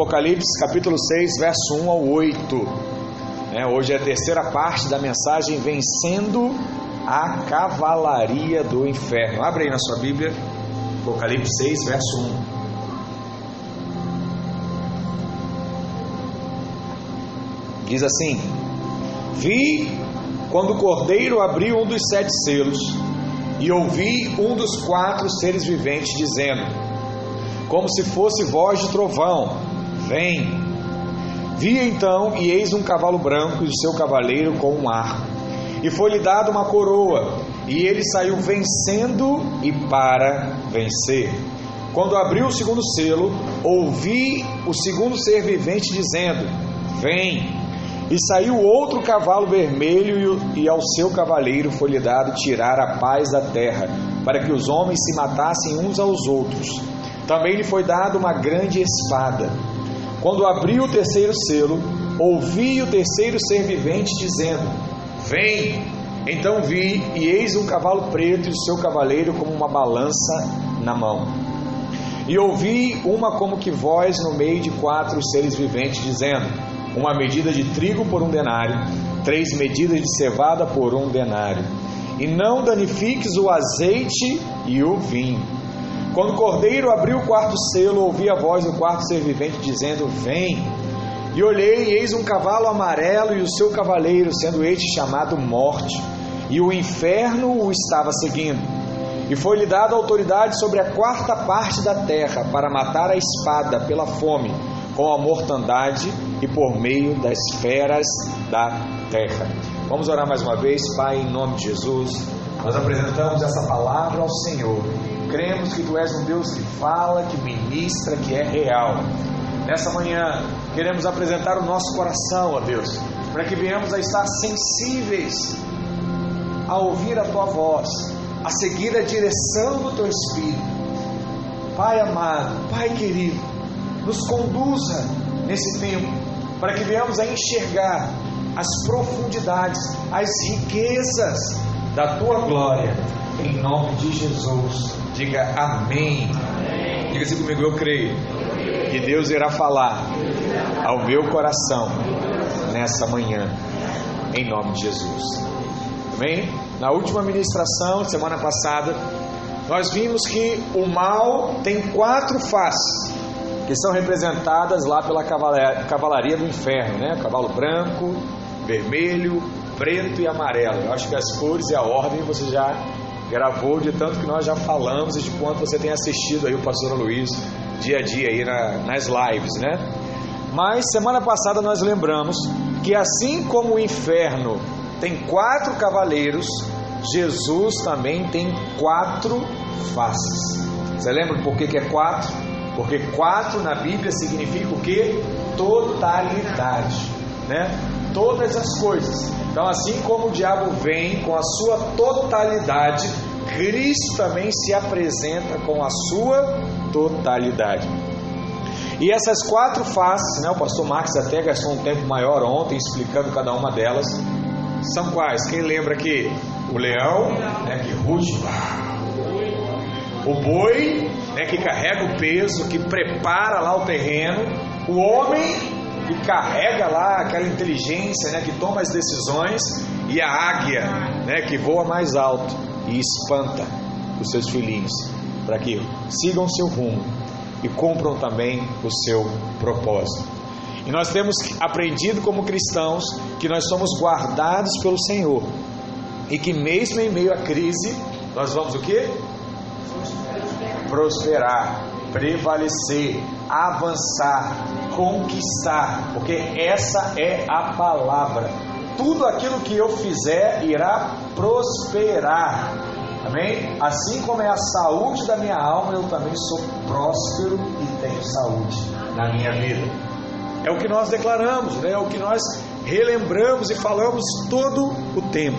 Apocalipse capítulo 6, verso 1 ao 8. É, hoje é a terceira parte da mensagem Vencendo a Cavalaria do Inferno. Abre aí na sua Bíblia, Apocalipse 6, verso 1. Diz assim: Vi quando o cordeiro abriu um dos sete selos, e ouvi um dos quatro seres viventes dizendo, como se fosse voz de trovão: Vem. Vi então, e eis um cavalo branco e o seu cavaleiro com um arco. E foi-lhe dada uma coroa, e ele saiu vencendo e para vencer. Quando abriu o segundo selo, ouvi o segundo ser vivente dizendo: Vem. E saiu outro cavalo vermelho, e ao seu cavaleiro foi-lhe dado tirar a paz da terra, para que os homens se matassem uns aos outros. Também lhe foi dada uma grande espada. Quando abriu o terceiro selo, ouvi o terceiro ser vivente dizendo: Vem! Então vi, e eis um cavalo preto e o seu cavaleiro como uma balança na mão. E ouvi uma como que voz no meio de quatro seres viventes dizendo: Uma medida de trigo por um denário, três medidas de cevada por um denário. E não danifiques o azeite e o vinho quando o cordeiro abriu o quarto selo, ouvi a voz do quarto ser vivente dizendo: Vem. E olhei, e eis um cavalo amarelo e o seu cavaleiro, sendo este chamado Morte, e o inferno o estava seguindo. E foi-lhe dada autoridade sobre a quarta parte da terra para matar a espada pela fome, com a mortandade e por meio das feras da terra. Vamos orar mais uma vez, Pai, em nome de Jesus. Nós apresentamos essa palavra ao Senhor cremos que Tu és um Deus que fala, que ministra, que é real. Nessa manhã, queremos apresentar o nosso coração a Deus, para que venhamos a estar sensíveis a ouvir a Tua voz, a seguir a direção do Teu Espírito. Pai amado, Pai querido, nos conduza nesse tempo, para que venhamos a enxergar as profundidades, as riquezas da Tua glória, em nome de Jesus. Diga amém. amém. Diga assim comigo, eu creio que Deus irá falar ao meu coração nessa manhã, em nome de Jesus. Amém? Na última ministração, semana passada, nós vimos que o mal tem quatro faces, que são representadas lá pela cavalaria do inferno, né? Cavalo branco, vermelho, preto e amarelo. Eu acho que as cores e a ordem você já gravou de tanto que nós já falamos e de quanto você tem assistido aí o pastor Luiz dia a dia aí na, nas lives, né? Mas semana passada nós lembramos que assim como o inferno tem quatro cavaleiros, Jesus também tem quatro faces. Você lembra por que, que é quatro? Porque quatro na Bíblia significa o que? Totalidade, né? Todas as coisas. Então, assim como o diabo vem com a sua totalidade, Cristo também se apresenta com a sua totalidade. E essas quatro faces, né, o pastor Marcos até gastou um tempo maior ontem explicando cada uma delas, são quais? Quem lembra aqui? O leão, né, que ruge, o boi, né, que carrega o peso, que prepara lá o terreno, o homem que carrega lá aquela inteligência, né, que toma as decisões, e a águia, né, que voa mais alto e espanta os seus filhinhos, para que sigam seu rumo e cumpram também o seu propósito. E nós temos aprendido como cristãos que nós somos guardados pelo Senhor e que mesmo em meio à crise nós vamos o que? Prosperar, prevalecer, avançar, conquistar, porque essa é a palavra. Tudo aquilo que eu fizer irá prosperar. Amém? Assim como é a saúde da minha alma, eu também sou próspero e tenho saúde na minha vida. É o que nós declaramos, né? é o que nós relembramos e falamos todo o tempo.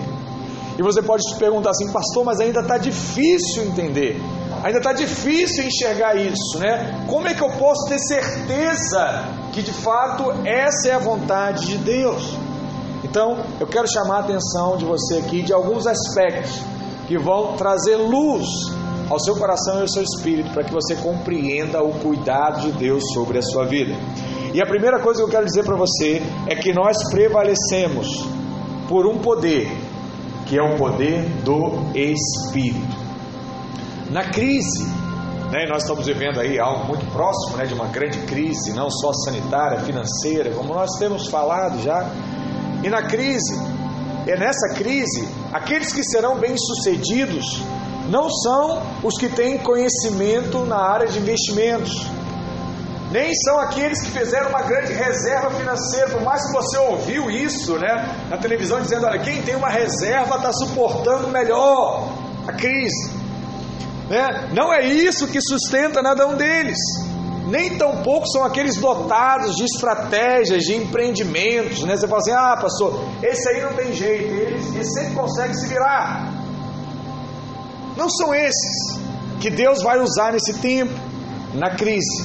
E você pode se perguntar assim, pastor, mas ainda está difícil entender. Ainda está difícil enxergar isso, né? Como é que eu posso ter certeza que de fato essa é a vontade de Deus? Então, eu quero chamar a atenção de você aqui de alguns aspectos que vão trazer luz ao seu coração e ao seu espírito para que você compreenda o cuidado de Deus sobre a sua vida. E a primeira coisa que eu quero dizer para você é que nós prevalecemos por um poder, que é o poder do Espírito. Na crise, né, nós estamos vivendo aí algo muito próximo né, de uma grande crise, não só sanitária, financeira, como nós temos falado já. E na crise, é nessa crise, aqueles que serão bem-sucedidos não são os que têm conhecimento na área de investimentos, nem são aqueles que fizeram uma grande reserva financeira, por mais que você ouviu isso né, na televisão dizendo, olha, quem tem uma reserva está suportando melhor a crise. Né? Não é isso que sustenta nada um deles. Nem tampouco são aqueles dotados de estratégias, de empreendimentos. Né? Você fala assim, ah pastor, esse aí não tem jeito, ele, ele sempre consegue se virar. Não são esses que Deus vai usar nesse tempo, na crise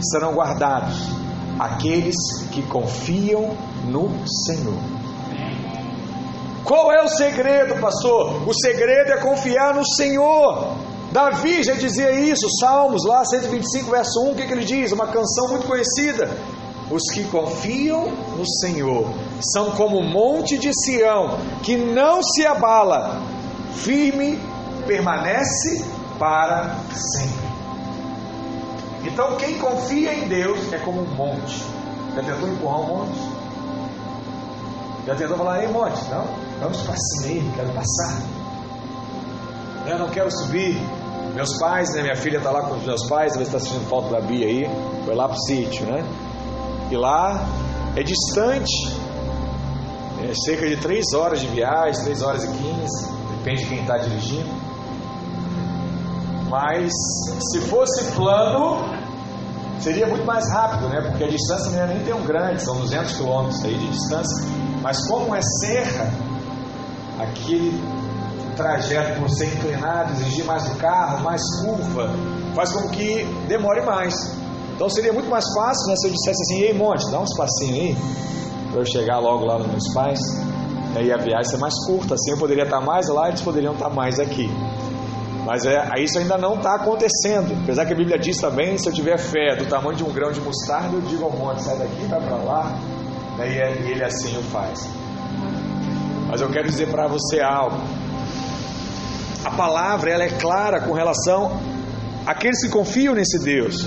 serão guardados aqueles que confiam no Senhor. Qual é o segredo, pastor? O segredo é confiar no Senhor. Davi já dizia isso, Salmos lá 125, verso 1, o que, que ele diz? Uma canção muito conhecida. Os que confiam no Senhor são como o monte de Sião, que não se abala, firme permanece para sempre. Então, quem confia em Deus é como um monte. Já tentou empurrar um monte? Já tentou falar, ei monte, não, vamos para cima, quero passar. Eu não quero subir. Meus pais, né, minha filha está lá com os meus pais, ela está sentindo falta da Bia aí, foi lá para o sítio, né? E lá é distante, é cerca de 3 horas de viagem, 3 horas e 15, depende de quem está dirigindo. Mas se fosse plano, seria muito mais rápido, né? Porque a distância não é nem tão grande, são 200 quilômetros aí de distância. Mas como é serra, aquele trajeto por ser inclinado, exigir mais do carro, mais curva, faz com que demore mais. Então seria muito mais fácil né, se eu dissesse assim, ei monte, dá um espacinho aí, para eu chegar logo lá nos meus pais. Aí a viagem ser mais curta, assim eu poderia estar mais lá, eles poderiam estar mais aqui. Mas é, isso ainda não está acontecendo. Apesar que a Bíblia diz também: se eu tiver fé do tamanho de um grão de mostarda, eu digo ao monte, sai daqui, vai para lá. Né, e ele assim o faz. Mas eu quero dizer para você algo. A palavra ela é clara com relação àqueles que confiam nesse Deus.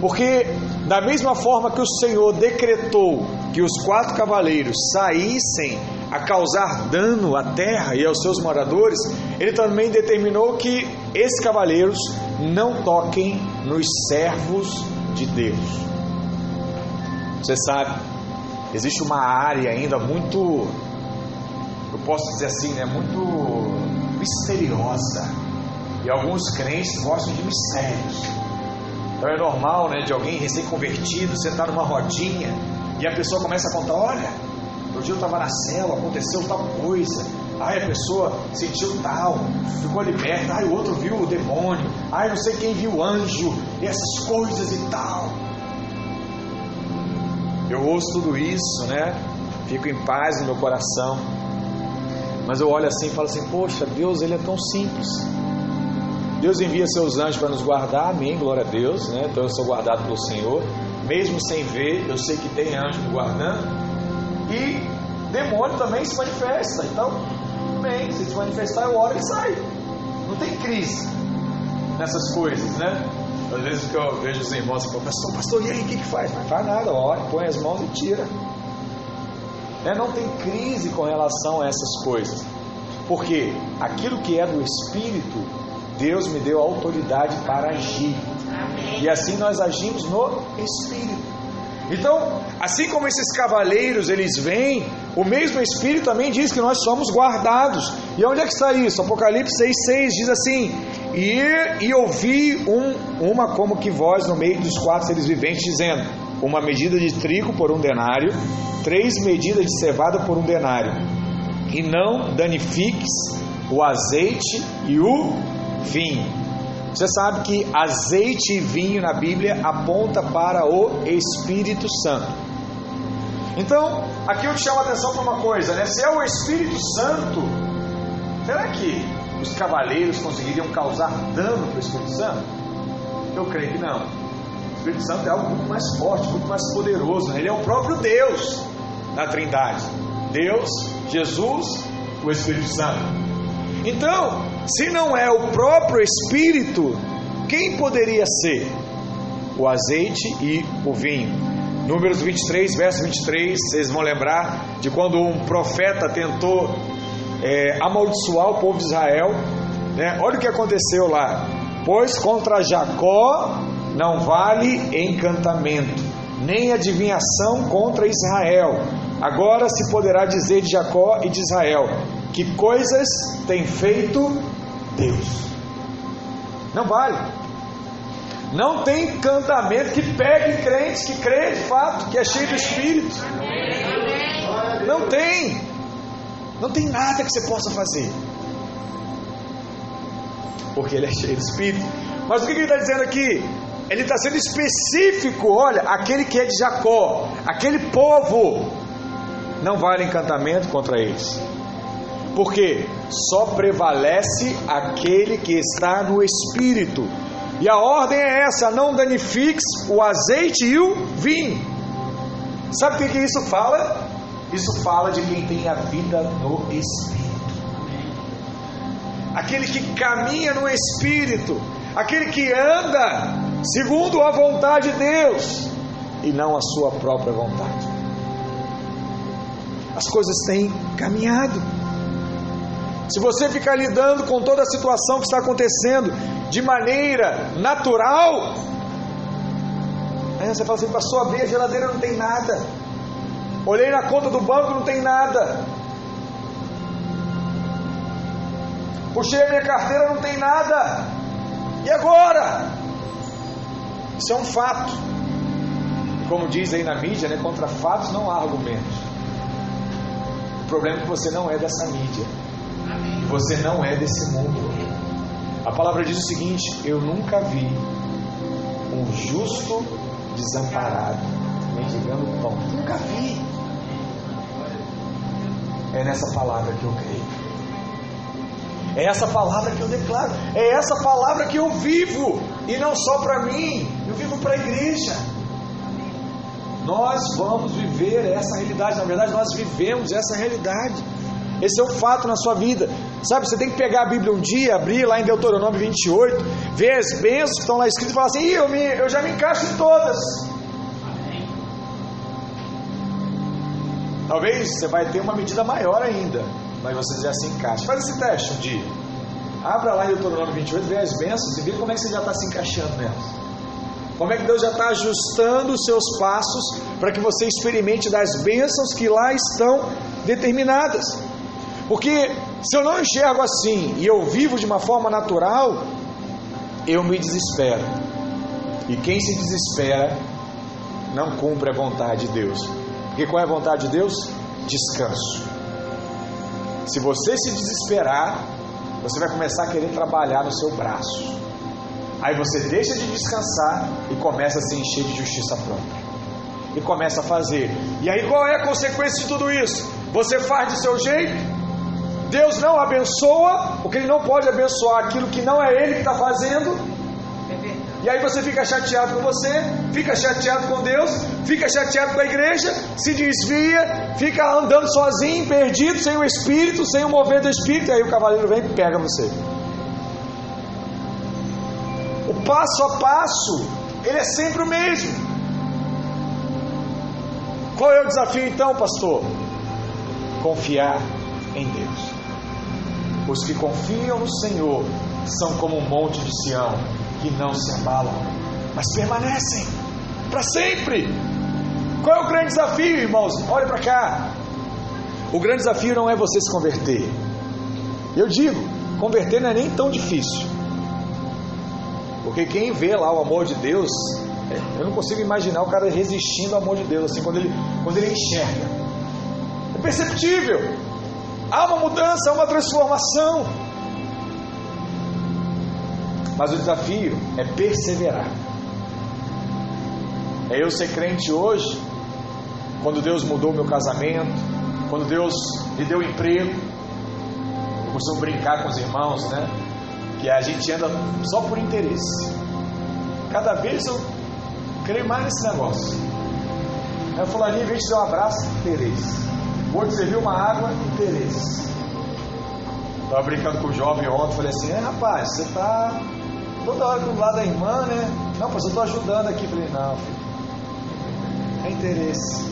Porque, da mesma forma que o Senhor decretou que os quatro cavaleiros saíssem a causar dano à terra e aos seus moradores, ele também determinou que esses cavaleiros não toquem nos servos de Deus. Você sabe, existe uma área ainda muito, eu posso dizer assim, né, muito misteriosa. E alguns crentes gostam de mistérios. Então é normal, né, de alguém recém-convertido sentar numa rodinha e a pessoa começa a contar: olha, no dia eu estava na cela, aconteceu tal coisa. Ai, a pessoa sentiu tal, ficou liberta. Ai, o outro viu o demônio. Ai, não sei quem viu o anjo. E essas coisas e tal. Eu ouço tudo isso, né? Fico em paz no meu coração. Mas eu olho assim e falo assim: Poxa, Deus, Ele é tão simples. Deus envia seus anjos para nos guardar, amém, glória a Deus, né? Então eu sou guardado pelo Senhor. Mesmo sem ver, eu sei que tem anjo me guardando. E demônio também se manifesta. Então, bem, se se manifestar, eu oro e sai. Não tem crise nessas coisas, né? Às vezes que eu vejo os irmãos e falam, pastor, pastor, e aí o que, que faz? Não faz nada, ora, põe as mãos e tira. É, não tem crise com relação a essas coisas. Porque aquilo que é do Espírito, Deus me deu autoridade para agir. Amém. E assim nós agimos no Espírito. Então, assim como esses cavaleiros eles vêm, o mesmo Espírito também diz que nós somos guardados. E onde é que está isso? Apocalipse 6,6 diz assim: E, e ouvi um, uma como que voz no meio dos quatro seres viventes, dizendo: Uma medida de trigo por um denário, três medidas de cevada por um denário, e não danifiques o azeite e o vinho você sabe que azeite e vinho na Bíblia aponta para o Espírito Santo. Então, aqui eu te chamo a atenção para uma coisa, né? Se é o Espírito Santo, será que os cavaleiros conseguiriam causar dano para o Espírito Santo? Eu creio que não. Espírito Santo é algo muito mais forte, muito mais poderoso. Né? Ele é o próprio Deus na Trindade. Deus, Jesus, o Espírito Santo. Então, se não é o próprio Espírito, quem poderia ser? O azeite e o vinho. Números 23, verso 23, vocês vão lembrar de quando um profeta tentou é, amaldiçoar o povo de Israel. Né? Olha o que aconteceu lá. Pois contra Jacó não vale encantamento, nem adivinhação contra Israel. Agora se poderá dizer de Jacó e de Israel: que coisas tem feito Deus. Não vale. Não tem encantamento que pegue crentes que crê de fato, que é cheio do Espírito. Não tem. Não tem nada que você possa fazer. Porque ele é cheio do Espírito. Mas o que ele está dizendo aqui? Ele está sendo específico. Olha, aquele que é de Jacó, aquele povo, não vale encantamento contra eles. Porque só prevalece aquele que está no Espírito. E a ordem é essa: não danifiques o azeite e o vinho. Sabe o que, que isso fala? Isso fala de quem tem a vida no Espírito. Aquele que caminha no Espírito, aquele que anda segundo a vontade de Deus e não a sua própria vontade. As coisas têm caminhado. Se você ficar lidando com toda a situação que está acontecendo de maneira natural, aí você fala assim, pastor, abri a geladeira não tem nada. Olhei na conta do banco, não tem nada. Puxei a minha carteira, não tem nada. E agora? Isso é um fato. Como diz aí na mídia, né, contra fatos não há argumentos. O problema é que você não é dessa mídia. Você não é desse mundo. A palavra diz o seguinte: Eu nunca vi um justo desamparado, mendigando pão. Nunca vi. É nessa palavra que eu creio. É essa palavra que eu declaro. É essa palavra que eu vivo. E não só para mim, eu vivo para a igreja. Nós vamos viver essa realidade. Na verdade, nós vivemos essa realidade. Esse é um fato na sua vida. Sabe, você tem que pegar a Bíblia um dia, abrir lá em Deuteronômio 28, ver as bênçãos que estão lá escritas e falar assim: eu, me, eu já me encaixo em todas. Talvez você vai ter uma medida maior ainda, mas você já se encaixa. Faz esse teste um dia. Abra lá em Deuteronômio 28, vê as bênçãos e vê como é que você já está se encaixando nelas. Como é que Deus já está ajustando os seus passos para que você experimente das bênçãos que lá estão determinadas. Porque se eu não enxergo assim e eu vivo de uma forma natural, eu me desespero. E quem se desespera não cumpre a vontade de Deus. Porque qual é a vontade de Deus? Descanso. Se você se desesperar, você vai começar a querer trabalhar no seu braço. Aí você deixa de descansar e começa a se encher de justiça própria. E começa a fazer. E aí qual é a consequência de tudo isso? Você faz do seu jeito, Deus não abençoa, porque Ele não pode abençoar aquilo que não é Ele que está fazendo. E aí você fica chateado com você, fica chateado com Deus, fica chateado com a igreja, se desvia, fica andando sozinho, perdido, sem o Espírito, sem o mover do Espírito, e aí o cavaleiro vem e pega você. O passo a passo, ele é sempre o mesmo. Qual é o desafio então, pastor? Confiar em Deus. Os que confiam no Senhor são como um monte de Sião, que não se abalam, mas permanecem para sempre. Qual é o grande desafio, irmãos? Olhe para cá. O grande desafio não é você se converter. Eu digo, converter não é nem tão difícil. Porque quem vê lá o amor de Deus, é, eu não consigo imaginar o cara resistindo ao amor de Deus, assim, quando ele, quando ele enxerga. É perceptível. Há uma mudança, há uma transformação. Mas o desafio é perseverar. É eu ser crente hoje, quando Deus mudou meu casamento, quando Deus me deu emprego. Eu costumo brincar com os irmãos, né? Que a gente anda só por interesse. Cada vez eu, creio mais nesse negócio. Aí o fulaninho veio te dar um abraço, interesse. O outro serviu uma água, interesse. Estava brincando com o jovem ontem, falei assim, é rapaz, você está toda hora do lado da irmã, né? Não, mas eu estou ajudando aqui. Falei, não, filho. É interesse.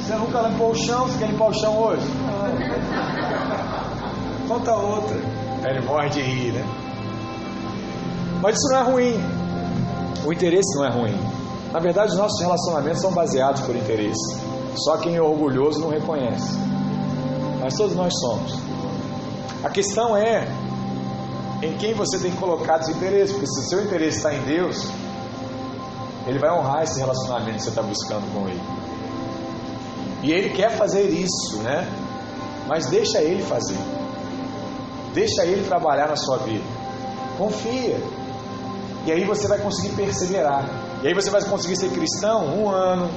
Você nunca limpou o chão, você quer limpar o chão hoje? Não. Conta outra. Ele morre de rir, né? Mas isso não é ruim. O interesse não é ruim. Na verdade, os nossos relacionamentos são baseados por interesse. Só quem é orgulhoso não reconhece. Mas todos nós somos. A questão é em quem você tem colocado esse interesse, porque se o seu interesse está em Deus, Ele vai honrar esse relacionamento que você está buscando com Ele. E Ele quer fazer isso, né? Mas deixa Ele fazer. Deixa Ele trabalhar na sua vida. Confia. E aí você vai conseguir perseverar. E aí você vai conseguir ser cristão um ano,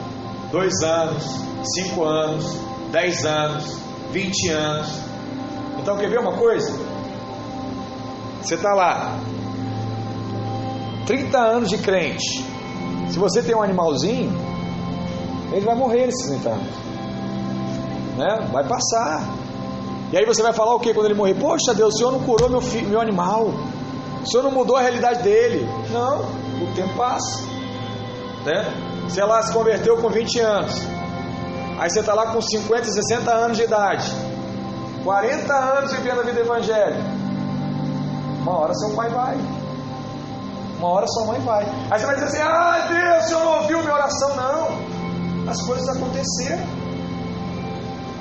dois anos, cinco anos, dez anos, vinte anos. Então quer ver uma coisa? Você está lá, 30 anos de crente. Se você tem um animalzinho, ele vai morrer nesses 30 anos. Né? Vai passar. E aí você vai falar o que quando ele morrer? Poxa Deus, o Senhor não curou meu, filho, meu animal. O Senhor não mudou a realidade dele. Não, o tempo passa. Né? Se ela se converteu com 20 anos, aí você está lá com 50, 60 anos de idade, 40 anos vivendo a vida evangélica. Uma hora seu pai vai. Uma hora sua mãe vai. Aí você vai dizer assim: Ah, Deus, o Senhor não ouviu minha oração. Não. As coisas aconteceram.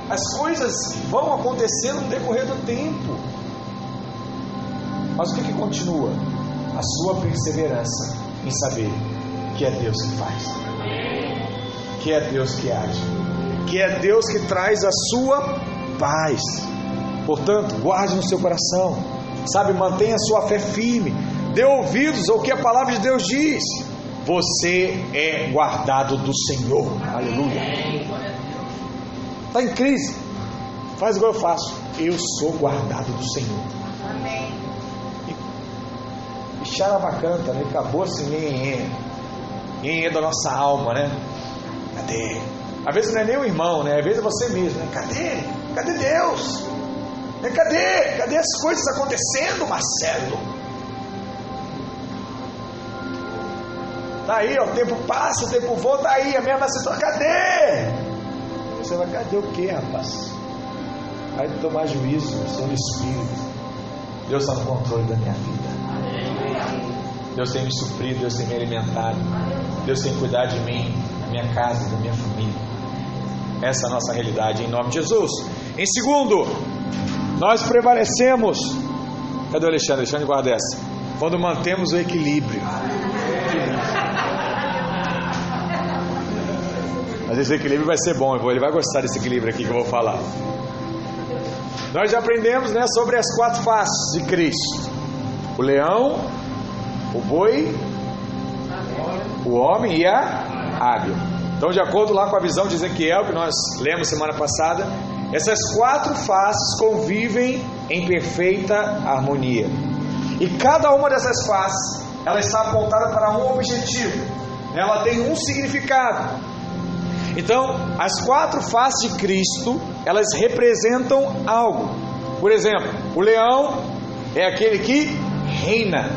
As coisas vão acontecendo no decorrer do tempo. Mas o que, que continua? A sua perseverança em saber que é Deus que faz, que é Deus que age, que é Deus que traz a sua paz. Portanto, guarde no seu coração, sabe, mantenha a sua fé firme, dê ouvidos ao que a palavra de Deus diz. Você é guardado do Senhor, aleluia. Está em crise, faz igual eu faço. Eu sou guardado do Senhor. Amém. E xaravacanta, né? Acabou assim, em da nossa alma, né? Cadê? Às vezes não é nem o irmão, né? Às vezes é você mesmo, né? Cadê? Cadê Deus? Né? Cadê? Cadê as coisas acontecendo, Marcelo? Tá aí, ó, o tempo passa, o tempo volta, tá aí, a mesma situação, cadê? Você vai, cadê o que, rapaz? Vai tomar juízo sobre o Espírito. Deus está no controle da minha vida. Deus tem me suprido, Deus tem me alimentado, Deus tem cuidado de mim, da minha casa, da minha família. Essa é a nossa realidade em nome de Jesus. Em segundo, nós prevalecemos. Cadê o Alexandre? Alexandre guarda essa. Quando mantemos o equilíbrio. Mas esse equilíbrio vai ser bom, ele vai gostar desse equilíbrio aqui que eu vou falar. Nós já aprendemos né, sobre as quatro faces de Cristo: o leão, o boi, o homem e a águia. Então, de acordo lá com a visão de Ezequiel, que nós lemos semana passada, essas quatro faces convivem em perfeita harmonia. E cada uma dessas faces, ela está apontada para um objetivo. Ela tem um significado. Então, as quatro faces de Cristo, elas representam algo. Por exemplo, o leão é aquele que reina,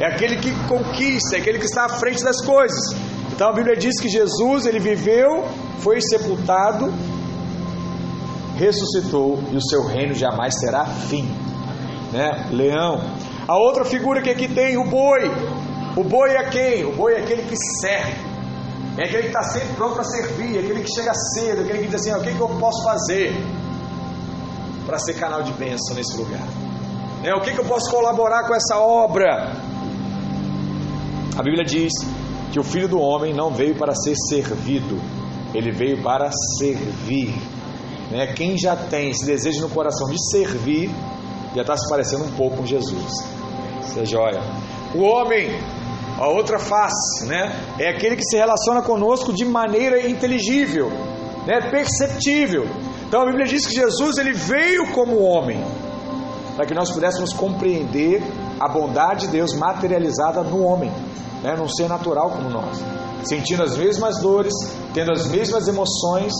é aquele que conquista, é aquele que está à frente das coisas. Então a Bíblia diz que Jesus, ele viveu, foi sepultado, ressuscitou e o seu reino jamais terá fim. Né? Leão. A outra figura que aqui tem, o boi. O boi é quem? O boi é aquele que serve. É aquele que está sempre pronto para servir, é aquele que chega cedo, é aquele que diz assim: o que, que eu posso fazer para ser canal de bênção nesse lugar? É, o que, que eu posso colaborar com essa obra? A Bíblia diz que o filho do homem não veio para ser servido, ele veio para servir. Né? Quem já tem esse desejo no coração de servir, já está se parecendo um pouco com Jesus. Isso é joia. O homem, a outra face, né? é aquele que se relaciona conosco de maneira inteligível, né? perceptível. Então a Bíblia diz que Jesus ele veio como homem, para que nós pudéssemos compreender a bondade de Deus materializada no homem. né, num ser natural como nós, sentindo as mesmas dores, tendo as mesmas emoções,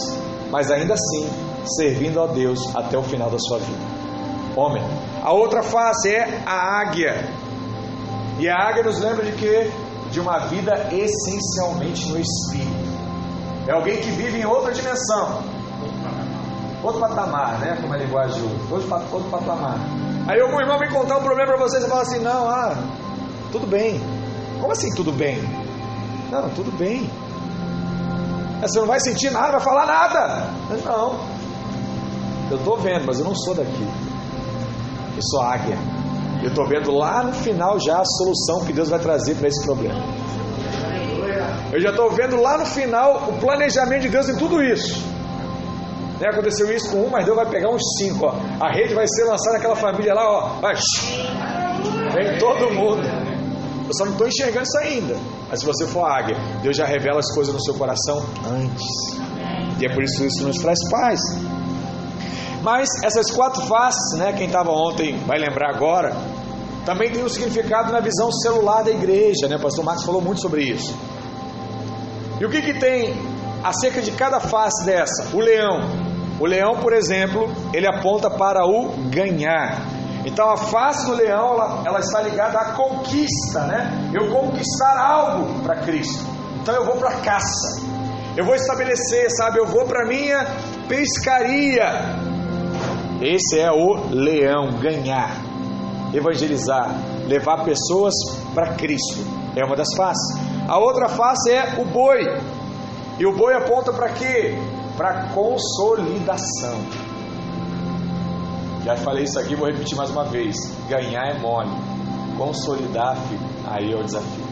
mas ainda assim servindo a Deus até o final da sua vida. Homem. A outra face é a águia. E a águia nos lembra de quê? De uma vida essencialmente no espírito. É alguém que vive em outra dimensão. Outro patamar, né? Como é a linguagem hoje. Outro patamar. Aí algum irmão vem contar um problema para você, você fala assim, não, ah, tudo bem. Como assim tudo bem? Não, tudo bem. Você não vai sentir nada, vai falar nada. Não. Eu estou vendo, mas eu não sou daqui. Eu sou águia. Eu estou vendo lá no final já a solução que Deus vai trazer para esse problema. Eu já estou vendo lá no final o planejamento de Deus em tudo isso. Né, aconteceu isso com um, mas Deus vai pegar uns cinco. Ó. A rede vai ser lançada naquela família lá, ó. Vai. Vem todo mundo. Eu só não estou enxergando isso ainda. Mas se você for águia, Deus já revela as coisas no seu coração antes. E é por isso que isso nos traz paz. Mas essas quatro faces, né, quem estava ontem vai lembrar agora, também tem um significado na visão celular da igreja, né? O pastor Marcos falou muito sobre isso. E o que, que tem acerca de cada face dessa? O leão. O leão, por exemplo, ele aponta para o ganhar. Então a face do leão ela, ela está ligada à conquista, né? Eu conquistar algo para Cristo. Então eu vou para a caça. Eu vou estabelecer, sabe? Eu vou para minha pescaria. Esse é o leão, ganhar, evangelizar, levar pessoas para Cristo. É uma das faces. A outra face é o boi. E o boi aponta para quê? Para consolidação. Já falei isso aqui, vou repetir mais uma vez. Ganhar é mole. Consolidar, filho, aí é o desafio.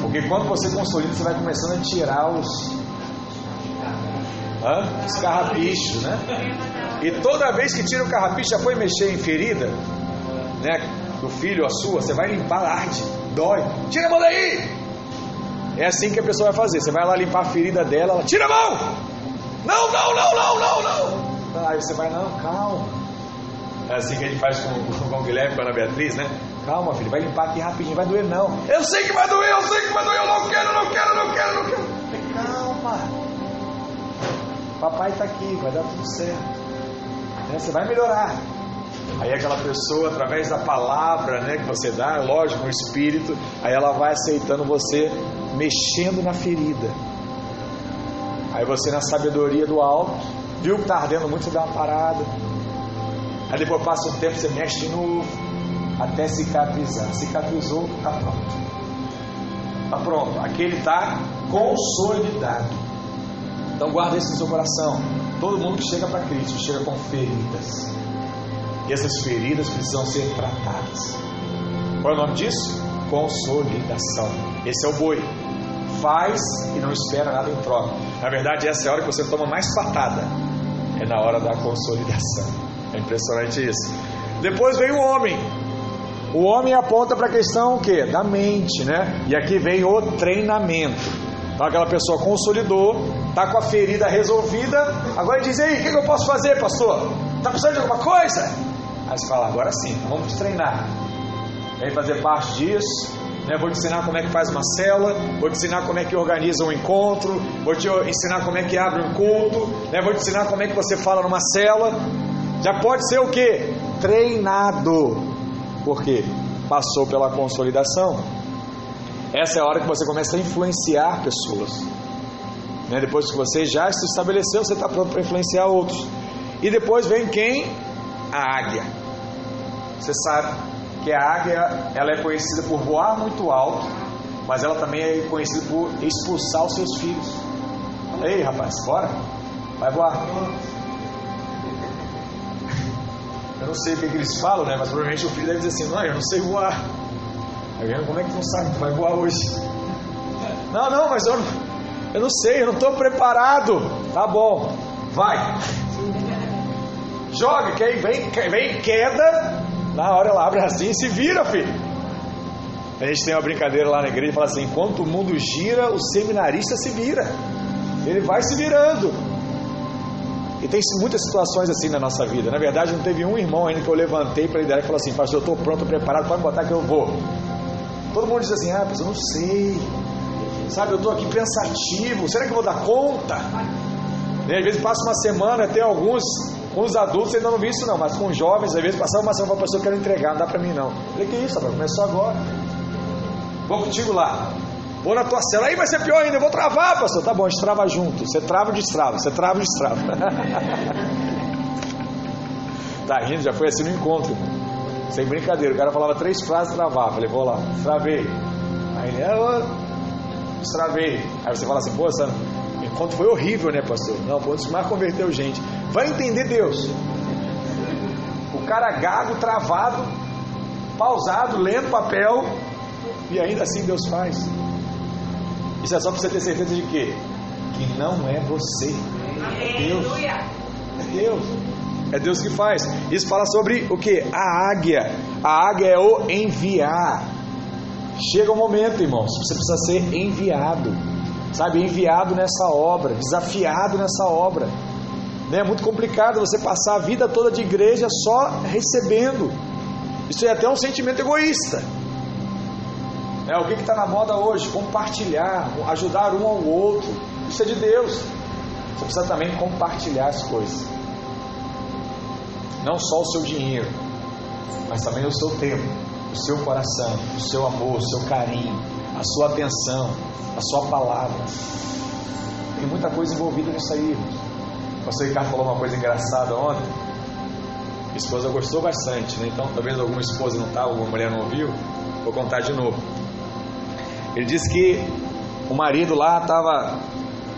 Porque quando você consolida, você vai começando a tirar os, Hã? os carrapichos, né? E toda vez que tira o carrapicho, já foi mexer em ferida, né? Do filho, a sua, você vai limpar, arde, dói. Tira a mão daí! É assim que a pessoa vai fazer. Você vai lá limpar a ferida dela, ela tira a mão! Não, não, não, não, não, não! Aí você vai, não, calma. É assim que a gente faz com, com o Guilherme, com a Ana Beatriz, né? Calma, filho, vai limpar aqui rapidinho, vai doer não. Eu sei que vai doer, eu sei que vai doer, eu não quero, não quero, não quero, não quero. Calma. Papai está aqui, vai dar tudo certo. Né? Você vai melhorar. Aí aquela pessoa, através da palavra né, que você dá, lógico, no espírito, aí ela vai aceitando você, mexendo na ferida. Aí você, na sabedoria do alto, viu que está ardendo muito, você dá uma parada. Aí depois passa um tempo, você mexe de novo, até cicatrizar. Cicatrizou, está pronto. Está pronto. Aquele está consolidado. Então guarda isso no seu coração. Todo mundo que chega para Cristo chega com feridas. E essas feridas precisam ser tratadas. Qual é o nome disso? Consolidação. Esse é o boi. Faz e não espera nada em troca. Na verdade, essa é a hora que você toma mais patada. É na hora da consolidação. É impressionante isso. Depois vem o homem. O homem aponta para a questão o quê? Da mente, né? E aqui vem o treinamento. Então aquela pessoa consolidou, está com a ferida resolvida, agora diz, aí, o que, que eu posso fazer, pastor? Está precisando de alguma coisa? Aí você fala, agora sim, vamos treinar. Vem fazer parte disso, né? vou te ensinar como é que faz uma cela, vou te ensinar como é que organiza um encontro, vou te ensinar como é que abre um culto, né? vou te ensinar como é que você fala numa cela. Já pode ser o que? Treinado. Por quê? Passou pela consolidação. Essa é a hora que você começa a influenciar pessoas. Né? Depois que você já se estabeleceu, você está pronto para influenciar outros. E depois vem quem? A águia. Você sabe que a águia ela é conhecida por voar muito alto, mas ela também é conhecida por expulsar os seus filhos. Ei, rapaz, bora? Vai voar. Eu não sei o que, que eles falam, né? Mas provavelmente o filho deve dizer assim: Não, eu não sei voar. Como é que não sabe? Tu vai voar hoje? Não, não, mas eu, eu não sei, eu não estou preparado. Tá bom, vai. Joga, que aí vem, vem queda. Na hora ela abre assim e se vira, filho. A gente tem uma brincadeira lá na igreja e fala assim: enquanto o mundo gira, o seminarista se vira. Ele vai se virando. E tem muitas situações assim na nossa vida. Na verdade, não teve um irmão ainda que eu levantei para liderar e falou assim: Pastor, eu estou pronto, preparado, pode botar que eu vou. Todo mundo diz assim, ah, mas eu não sei. Sabe, eu estou aqui pensativo, será que eu vou dar conta? E às vezes passa uma semana, tem alguns, com os adultos ainda não vi isso não, mas com jovens, às vezes passava uma semana a pessoa, eu quero entregar, não dá para mim não. Eu falei, que isso, rapaz, começou agora. Vou contigo lá. Vou na tua cela, aí vai ser pior ainda, eu vou travar, pastor. Tá bom, a gente trava junto. Você trava e destrava, você trava e destrava. tá rindo, já foi assim no encontro. Sem brincadeira, o cara falava três frases travar. Falei, vou lá, travei. Aí ele, é, destravei. Aí você fala assim, pô, essa encontro foi horrível, né, pastor? Não, pô, isso mais converteu gente. Vai entender Deus. O cara gago, travado, pausado, lendo papel, e ainda assim Deus faz. Isso é só para você ter certeza de quê? Que não é você. É Deus. É Deus. É Deus que faz. Isso fala sobre o que? A águia. A águia é o enviar. Chega o um momento, irmãos, você precisa ser enviado. Sabe, enviado nessa obra, desafiado nessa obra. Né? É muito complicado você passar a vida toda de igreja só recebendo. Isso é até um sentimento egoísta. É, o que está na moda hoje? Compartilhar, ajudar um ao outro. Isso é de Deus. Você precisa também compartilhar as coisas. Não só o seu dinheiro, mas também o seu tempo, o seu coração, o seu amor, o seu carinho, a sua atenção, a sua palavra. Tem muita coisa envolvida nisso aí. O pastor Ricardo falou uma coisa engraçada ontem. Minha esposa gostou bastante, né? Então talvez alguma esposa não estava, alguma mulher não ouviu. Vou contar de novo. Ele disse que o marido lá estava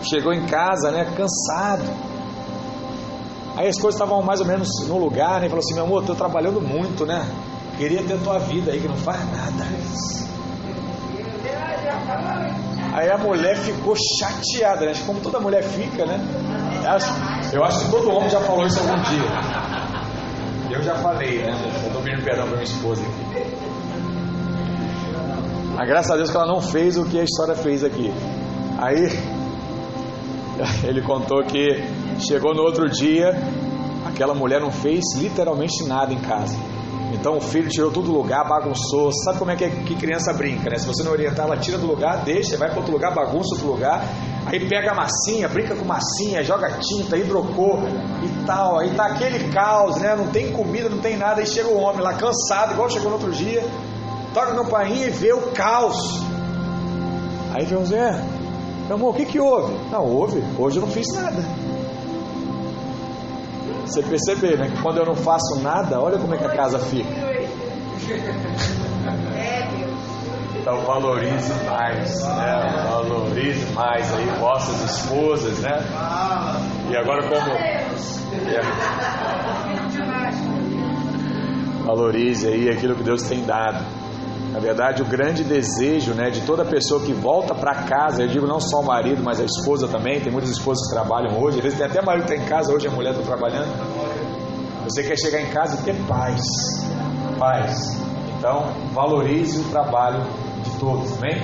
chegou em casa, né, cansado. Aí as coisas estavam mais ou menos no lugar, né? Falou assim: "Meu amor, estou trabalhando muito, né? Queria ter tua vida aí que não faz nada". Aí a mulher ficou chateada, né? Como toda mulher fica, né? Eu acho, que todo homem já falou isso algum dia. Eu já falei, né? Eu estou pedindo perdão para minha esposa aqui. Mas graças a Deus que ela não fez o que a história fez aqui. Aí ele contou que chegou no outro dia, aquela mulher não fez literalmente nada em casa. Então o filho tirou tudo do lugar, bagunçou. Sabe como é que, que criança brinca, né? Se você não orientar, ela tira do lugar, deixa, vai para outro lugar, bagunça outro lugar. Aí pega a massinha, brinca com massinha, joga tinta, hidrocor e tal. Aí tá aquele caos, né? Não tem comida, não tem nada. Aí chega o homem lá cansado, igual chegou no outro dia toca a campainha e vê o caos. Aí vem o Zé, meu amor, o que que houve? Não, houve, hoje eu não fiz nada. Você perceber, né? Que quando eu não faço nada, olha como é que a casa fica. Então valorize mais, né? Valorize mais aí vossas esposas, né? E agora como. Valorize aí aquilo que Deus tem dado. Na verdade, o grande desejo né, de toda pessoa que volta para casa, eu digo não só o marido, mas a esposa também, tem muitas esposas que trabalham hoje, às vezes tem até marido que está em casa, hoje a mulher está trabalhando. Você quer chegar em casa e ter paz. Paz. Então, valorize o trabalho de todos, amém?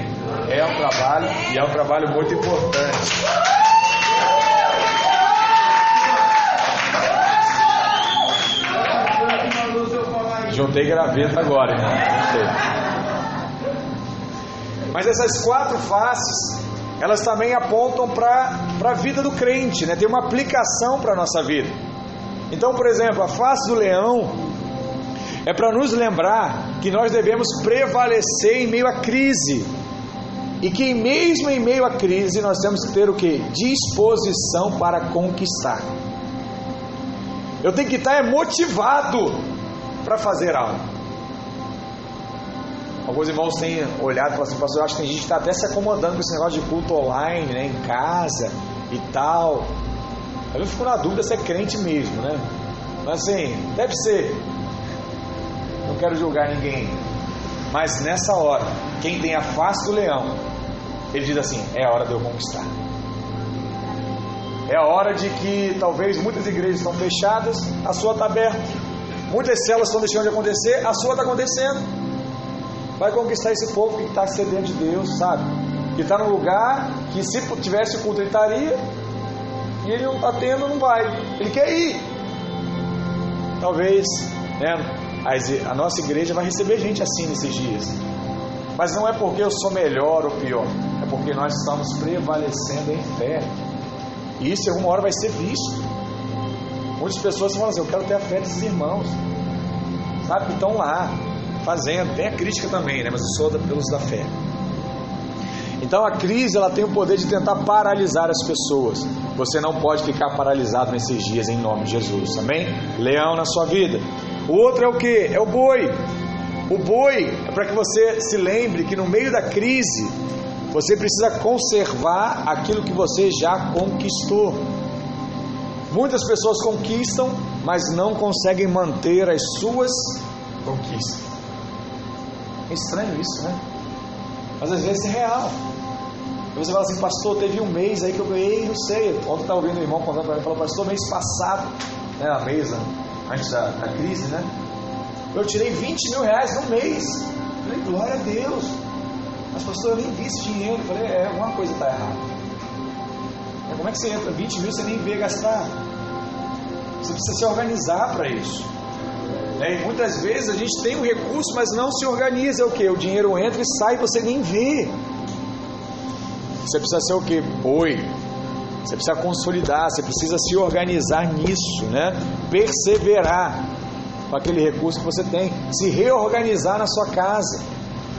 É um trabalho e é um trabalho muito importante. Juntei graveta agora, irmão. Juntei. Mas essas quatro faces, elas também apontam para a vida do crente, né? tem uma aplicação para a nossa vida. Então, por exemplo, a face do leão é para nos lembrar que nós devemos prevalecer em meio à crise. E que mesmo em meio à crise nós temos que ter o que? Disposição para conquistar. Eu tenho que estar motivado para fazer algo. Alguns irmãos têm olhado e falado assim, pastor, acho que tem gente que está até se acomodando com esse negócio de culto online, né, em casa e tal. Eu fico na dúvida se é crente mesmo, né? Mas assim, deve ser. Não quero julgar ninguém. Mas nessa hora, quem tem a face do leão, ele diz assim: é a hora de eu conquistar. É a hora de que talvez muitas igrejas estão fechadas, a sua está aberta. Muitas células estão deixando de acontecer, a sua está acontecendo vai conquistar esse povo que está sedento de Deus, sabe? Que está num lugar que se tivesse culto ele estaria, e ele não está tendo, não vai. Ele quer ir. Talvez né, a nossa igreja vai receber gente assim nesses dias. Mas não é porque eu sou melhor ou pior, é porque nós estamos prevalecendo em fé. E isso, alguma hora, vai ser visto. Muitas pessoas falam assim: Eu quero ter a fé desses irmãos, sabe? Que estão lá, fazendo. Tem a crítica também, né? Mas eu sou pelos da fé. Então a crise ela tem o poder de tentar paralisar as pessoas. Você não pode ficar paralisado nesses dias em nome de Jesus. Amém? Leão na sua vida. O outro é o que? É o boi. O boi é para que você se lembre que no meio da crise você precisa conservar aquilo que você já conquistou. Muitas pessoas conquistam, mas não conseguem manter as suas conquistas. É estranho isso, né? Mas às vezes é real. Você fala assim, pastor, teve um mês aí que eu ganhei, não sei. Ontem eu estava ouvindo o irmão contando para mim, falou, pastor, mês passado, né, na mesa, antes da, da crise, né? Eu tirei 20 mil reais no mês. Eu falei, glória a Deus. Mas pastor, eu nem vi esse dinheiro. Eu falei, é, alguma coisa está errada. Como é que você entra 20 mil e você nem vê gastar? Você precisa se organizar para isso. Né? E muitas vezes a gente tem o um recurso, mas não se organiza. É o que? O dinheiro entra e sai e você nem vê. Você precisa ser o que? Boi. Você precisa consolidar, você precisa se organizar nisso, né? Perseverar com aquele recurso que você tem, se reorganizar na sua casa.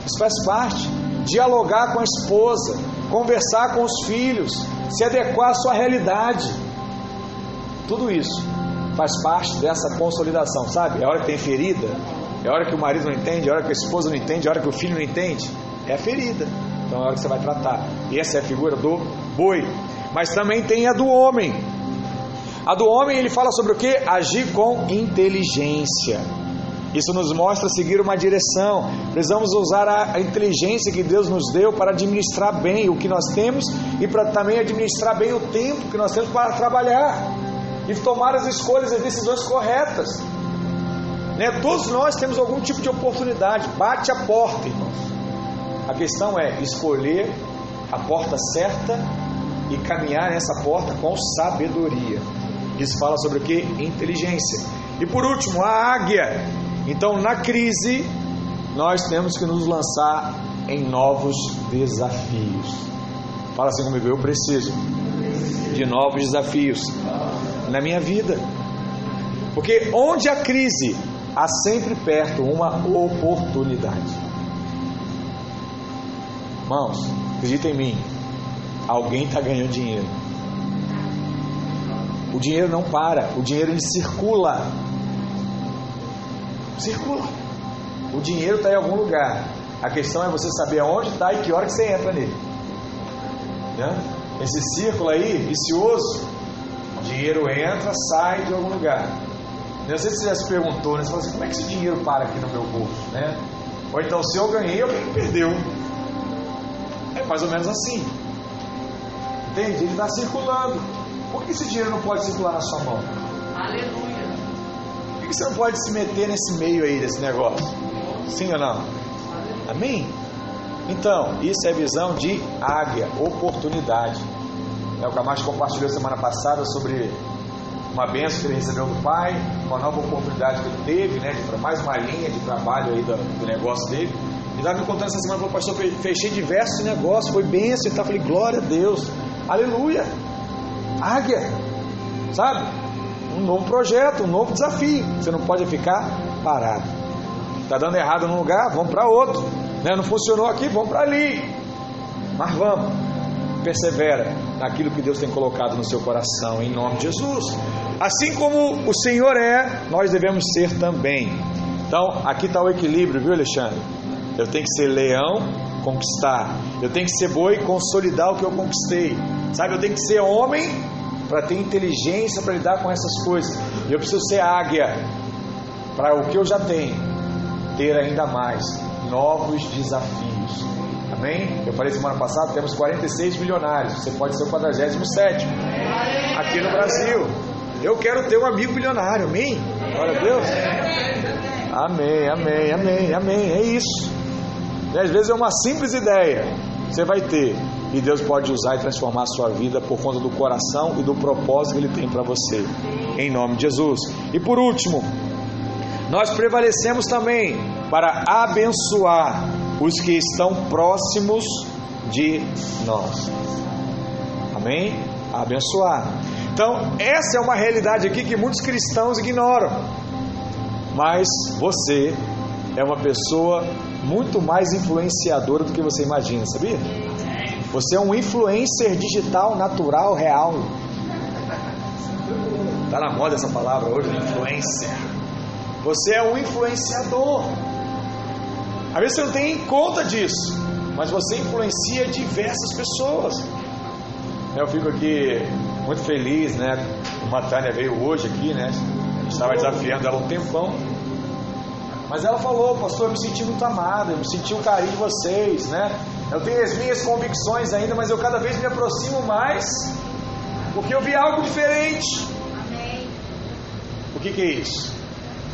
Isso faz parte. Dialogar com a esposa, conversar com os filhos, se adequar à sua realidade. Tudo isso faz parte dessa consolidação, sabe? É hora que tem ferida, é hora que o marido não entende, é hora que a esposa não entende, é hora que o filho não entende. É a ferida. Então é a hora que você vai tratar. E essa é a figura do boi. Mas também tem a do homem. A do homem ele fala sobre o que? Agir com inteligência. Isso nos mostra seguir uma direção. Precisamos usar a, inteligência que Deus nos deu para administrar bem o que nós temos e para também administrar bem o tempo que nós temos para trabalhar e tomar as escolhas as decisões corretas. Né? Todos nós temos algum tipo de oportunidade. Bate a porta, irmãos. A questão é escolher a porta certa e caminhar nessa porta com sabedoria. Isso fala sobre o que? Inteligência. E por último, a águia. Então, na crise, nós temos que nos lançar em novos desafios. Fala assim comigo, eu preciso de novos desafios na minha vida. Porque onde há crise, há sempre perto uma oportunidade. Irmãos, acredita em mim, alguém está ganhando dinheiro. O dinheiro não para, o dinheiro ele circula. Circula. O dinheiro está em algum lugar. A questão é você saber aonde está e que hora que você entra nele. Né? Esse círculo aí, vicioso, dinheiro entra, sai de algum lugar. Não sei se você já se perguntou, né? Você fala assim, como é que esse dinheiro para aqui no meu bolso? Né? Ou então, se eu ganhei, alguém perdeu. É mais ou menos assim. Entende? Ele está circulando. Por que esse dinheiro não pode circular na sua mão? Aleluia. Por que você não pode se meter nesse meio aí desse negócio? Sim ou não? Amém? Então, isso é visão de águia, oportunidade. É o Camacho compartilhou semana passada sobre uma benção que ele recebeu do pai, uma nova oportunidade que ele teve, né, de mais uma linha de trabalho aí do, do negócio dele. E estava me contando essa semana, falou, pastor, fechei diversos negócios, foi bênção e tal. Falei, glória a Deus, aleluia, águia, sabe? Um novo projeto, um novo desafio. Você não pode ficar parado. Está dando errado num lugar, vamos para outro. Né? Não funcionou aqui, vamos para ali. Mas vamos, persevera naquilo que Deus tem colocado no seu coração, em nome de Jesus. Assim como o Senhor é, nós devemos ser também. Então, aqui está o equilíbrio, viu, Alexandre? Eu tenho que ser leão, conquistar. Eu tenho que ser boi, consolidar o que eu conquistei. Sabe, eu tenho que ser homem para ter inteligência para lidar com essas coisas. E eu preciso ser águia para o que eu já tenho ter ainda mais novos desafios. Amém? Eu falei semana passada, temos 46 milionários. Você pode ser o 47 aqui no Brasil. Eu quero ter um amigo milionário. Amém? Glória a Deus. Amém, amém, amém, amém. É isso. E às vezes é uma simples ideia você vai ter. E Deus pode usar e transformar a sua vida por conta do coração e do propósito que Ele tem para você. Em nome de Jesus. E por último, nós prevalecemos também para abençoar os que estão próximos de nós. Amém? Abençoar. Então, essa é uma realidade aqui que muitos cristãos ignoram. Mas você é uma pessoa muito mais influenciadora do que você imagina, sabia? Você é um influencer digital, natural, real. Tá na moda essa palavra hoje, influencer. Você é um influenciador. Às vezes você não tem conta disso, mas você influencia diversas pessoas. Eu fico aqui muito feliz, né? Uma Tânia veio hoje aqui, né? Estava desafiando ela um tempão. Mas ela falou, pastor, eu me senti muito amada, eu me senti o carinho de vocês, né? Eu tenho as minhas convicções ainda, mas eu cada vez me aproximo mais, porque eu vi algo diferente. Amém. O que, que é isso?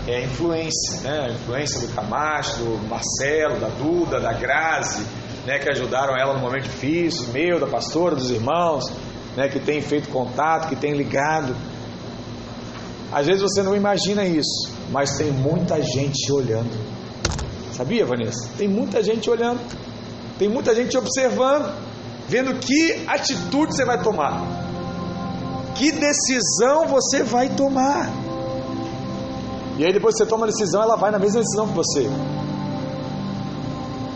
É a influência, né? A influência do Camacho, do Marcelo, da Duda, da Grazi, né? Que ajudaram ela no momento difícil, meu, da pastora, dos irmãos, né? Que tem feito contato, que tem ligado. Às vezes você não imagina isso, mas tem muita gente olhando. Sabia, Vanessa? Tem muita gente olhando. Tem muita gente observando, vendo que atitude você vai tomar. Que decisão você vai tomar. E aí depois você toma a decisão, ela vai na mesma decisão que você.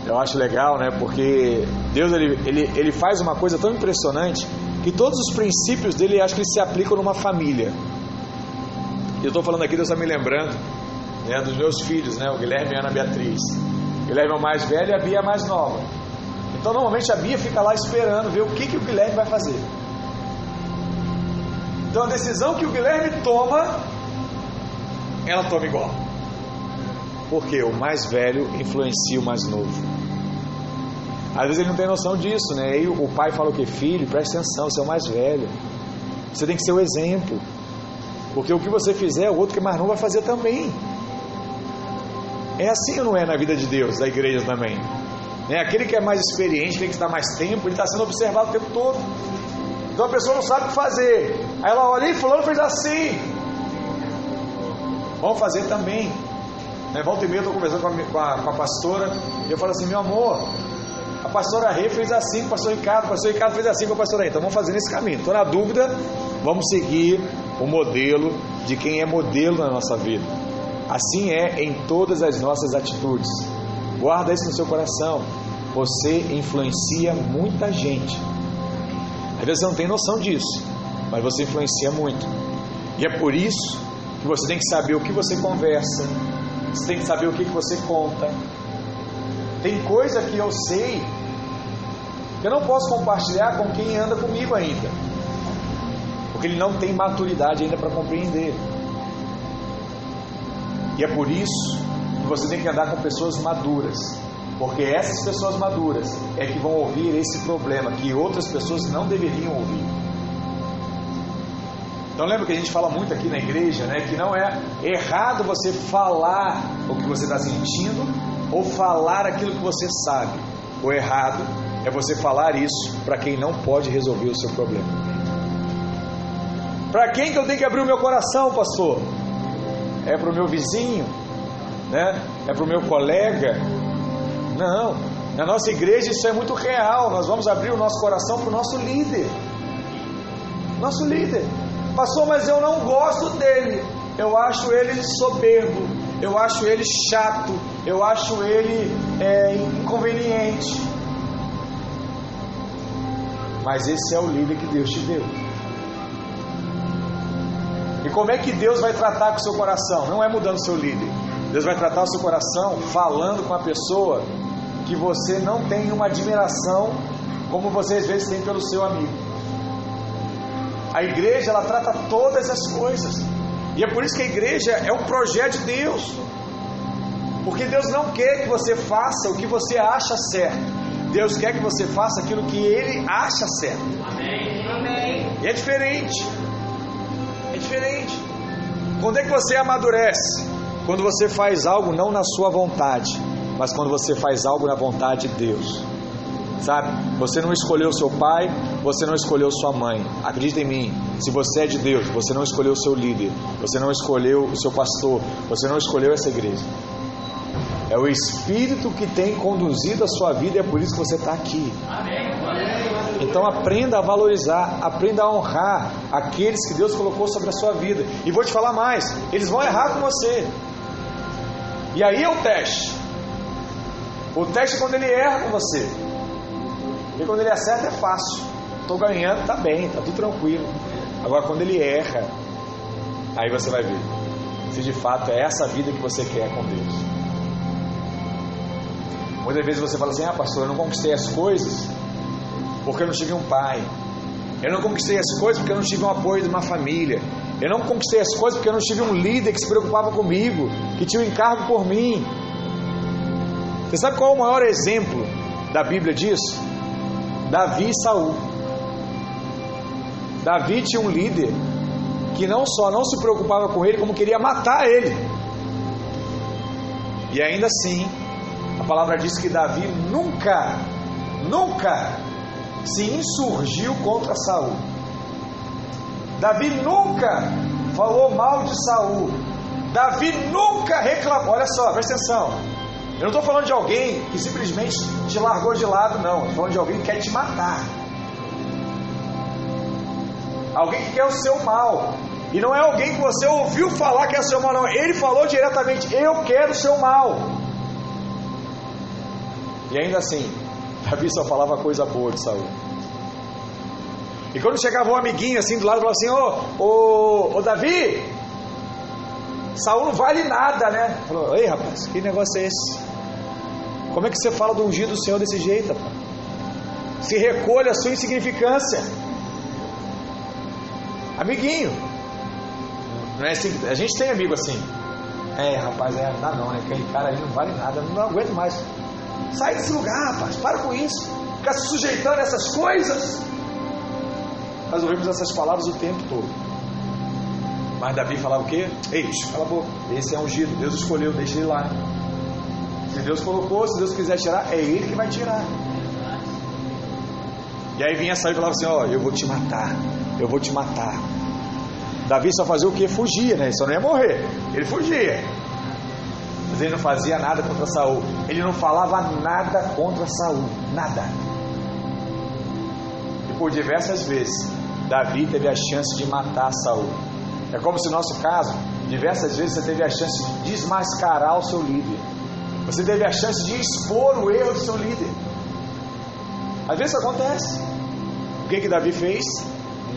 Eu acho legal, né? Porque Deus ele, ele, ele faz uma coisa tão impressionante que todos os princípios dele acho que se aplicam numa família. Eu estou falando aqui, Deus está me lembrando né, dos meus filhos, né, o Guilherme e a Ana Beatriz. O Guilherme é o mais velho e a Bia é a mais nova. Então, normalmente a Bia fica lá esperando ver o que, que o Guilherme vai fazer. Então, a decisão que o Guilherme toma, ela toma igual. Porque o mais velho influencia o mais novo. Às vezes ele não tem noção disso, né? E o pai fala o que? Filho, presta atenção, você é o mais velho. Você tem que ser o exemplo. Porque o que você fizer, o outro que é mais novo vai fazer também. É assim ou não é na vida de Deus, da igreja também? Né? Aquele que é mais experiente, tem que estar mais tempo, ele está sendo observado o tempo todo. Então a pessoa não sabe o que fazer. Aí ela olha e fulano fez assim. Vamos fazer também. Né? Volta e meia eu estou conversando com a, com, a, com a, pastora e eu falo assim, meu amor, a pastora Rê fez assim o pastor Ricardo, o pastor Ricardo fez assim com a pastora Rê. Então vamos fazer nesse caminho. Estou na dúvida, vamos seguir o modelo de quem é modelo na nossa vida. Assim é em todas as nossas atitudes. Guarda isso no seu coração. Você influencia muita gente. Às vezes você não tem noção disso, mas você influencia muito. E é por isso que você tem que saber o que você conversa, você tem que saber o que você conta. Tem coisa que eu sei que eu não posso compartilhar com quem anda comigo ainda porque ele não tem maturidade ainda para compreender. E é por isso que você tem que andar com pessoas maduras, porque essas pessoas maduras é que vão ouvir esse problema que outras pessoas não deveriam ouvir. Então lembra que a gente fala muito aqui na igreja, né, que não é errado você falar o que você está sentindo ou falar aquilo que você sabe. O errado é você falar isso para quem não pode resolver o seu problema. Para quem que eu tenho que abrir o meu coração, pastor? É para o meu vizinho? Né? É para o meu colega? Não. Na nossa igreja isso é muito real. Nós vamos abrir o nosso coração para o nosso líder. Nosso líder. Pastor, mas eu não gosto dele. Eu acho ele soberbo. Eu acho ele chato. Eu acho ele é, inconveniente. Mas esse é o líder que Deus te deu. E como é que Deus vai tratar com o seu coração? Não é mudando o seu líder. Deus vai tratar o seu coração falando com a pessoa que você não tem uma admiração como você às vezes tem pelo seu amigo. A igreja ela trata todas as coisas. E é por isso que a igreja é um projeto de Deus. Porque Deus não quer que você faça o que você acha certo. Deus quer que você faça aquilo que Ele acha certo. Amém. Amém. E é diferente diferente. Quando é que você amadurece? Quando você faz algo não na sua vontade, mas quando você faz algo na vontade de Deus. Sabe? Você não escolheu seu pai, você não escolheu sua mãe. Acredita em mim. Se você é de Deus, você não escolheu o seu líder, você não escolheu o seu pastor, você não escolheu essa igreja. É o Espírito que tem conduzido a sua vida e é por isso que você está aqui. Então aprenda a valorizar, aprenda a honrar aqueles que Deus colocou sobre a sua vida. E vou te falar mais: eles vão errar com você. E aí é o teste. O teste é quando ele erra com você. E quando ele acerta é fácil. Estou ganhando, tá bem, tá tudo tranquilo. Agora quando ele erra, aí você vai ver se de fato é essa vida que você quer com Deus. Muitas vezes você fala assim: "Ah, pastor, eu não conquistei as coisas porque eu não tive um pai. Eu não conquistei as coisas porque eu não tive um apoio de uma família. Eu não conquistei as coisas porque eu não tive um líder que se preocupava comigo, que tinha um encargo por mim. Você sabe qual é o maior exemplo da Bíblia disso? Davi e Saul. Davi tinha um líder que não só não se preocupava com ele, como queria matar ele. E ainda assim, a palavra diz que Davi nunca, nunca se insurgiu contra Saul. Davi nunca falou mal de Saul. Davi nunca reclamou. Olha só, presta atenção. Eu não estou falando de alguém que simplesmente te largou de lado, não. Estou falando de alguém que quer te matar. Alguém que quer o seu mal. E não é alguém que você ouviu falar que é seu mal, não. Ele falou diretamente: Eu quero o seu mal. E ainda assim, Davi só falava coisa boa de Saul. E quando chegava um amiguinho assim do lado, falava assim: Ô, ô, ô Davi, Saul não vale nada, né? Falou: Ei rapaz, que negócio é esse? Como é que você fala do ungido do Senhor desse jeito? Se recolha a sua insignificância. Amiguinho. Não é assim, a gente tem amigo assim. É, rapaz, é, dá não, né? Aquele cara aí não vale nada, não aguento mais. Sai desse lugar, rapaz, para com isso. Ficar se sujeitando a essas coisas. Nós ouvimos essas palavras o tempo todo. Mas Davi falava o quê? Ei, cala a boca. Esse é ungido, Deus escolheu, deixa ele lá. Deus colocou, se Deus quiser tirar, é Ele que vai tirar. E aí vinha sair e falava assim: Ó, eu vou te matar, eu vou te matar. Davi só fazia o que? Fugia, né? Ele só não ia morrer. Ele fugia. Mas ele não fazia nada contra Saul. Ele não falava nada contra Saul. Nada. E por diversas vezes, Davi teve a chance de matar Saul. É como se no nosso caso, diversas vezes você teve a chance de desmascarar o seu líder. Você teve a chance de expor o erro do seu líder. Às vezes acontece. O que que Davi fez?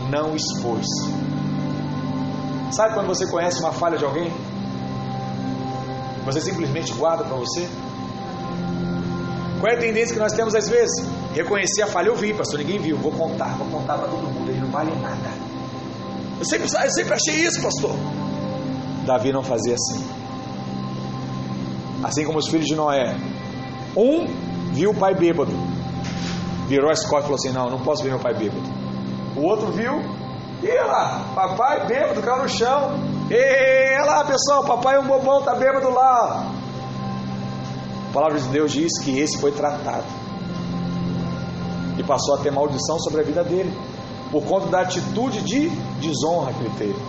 Não expôs. Sabe quando você conhece uma falha de alguém? Você simplesmente guarda para você? Qual é a tendência que nós temos às vezes? Reconhecer a falha, eu vi, pastor, ninguém viu, vou contar, vou contar para todo mundo, ele não vale nada. Eu sempre, eu sempre achei isso, pastor. Davi não fazia assim. Assim como os filhos de Noé. Um viu o pai bêbado, virou as costas e falou assim: Não, não posso ver meu pai bêbado. O outro viu, e lá, papai bêbado, caiu no chão. E lá, pessoal, papai é um bobão, tá bêbado lá. A palavra de Deus diz que esse foi tratado e passou a ter maldição sobre a vida dele por conta da atitude de desonra que ele teve.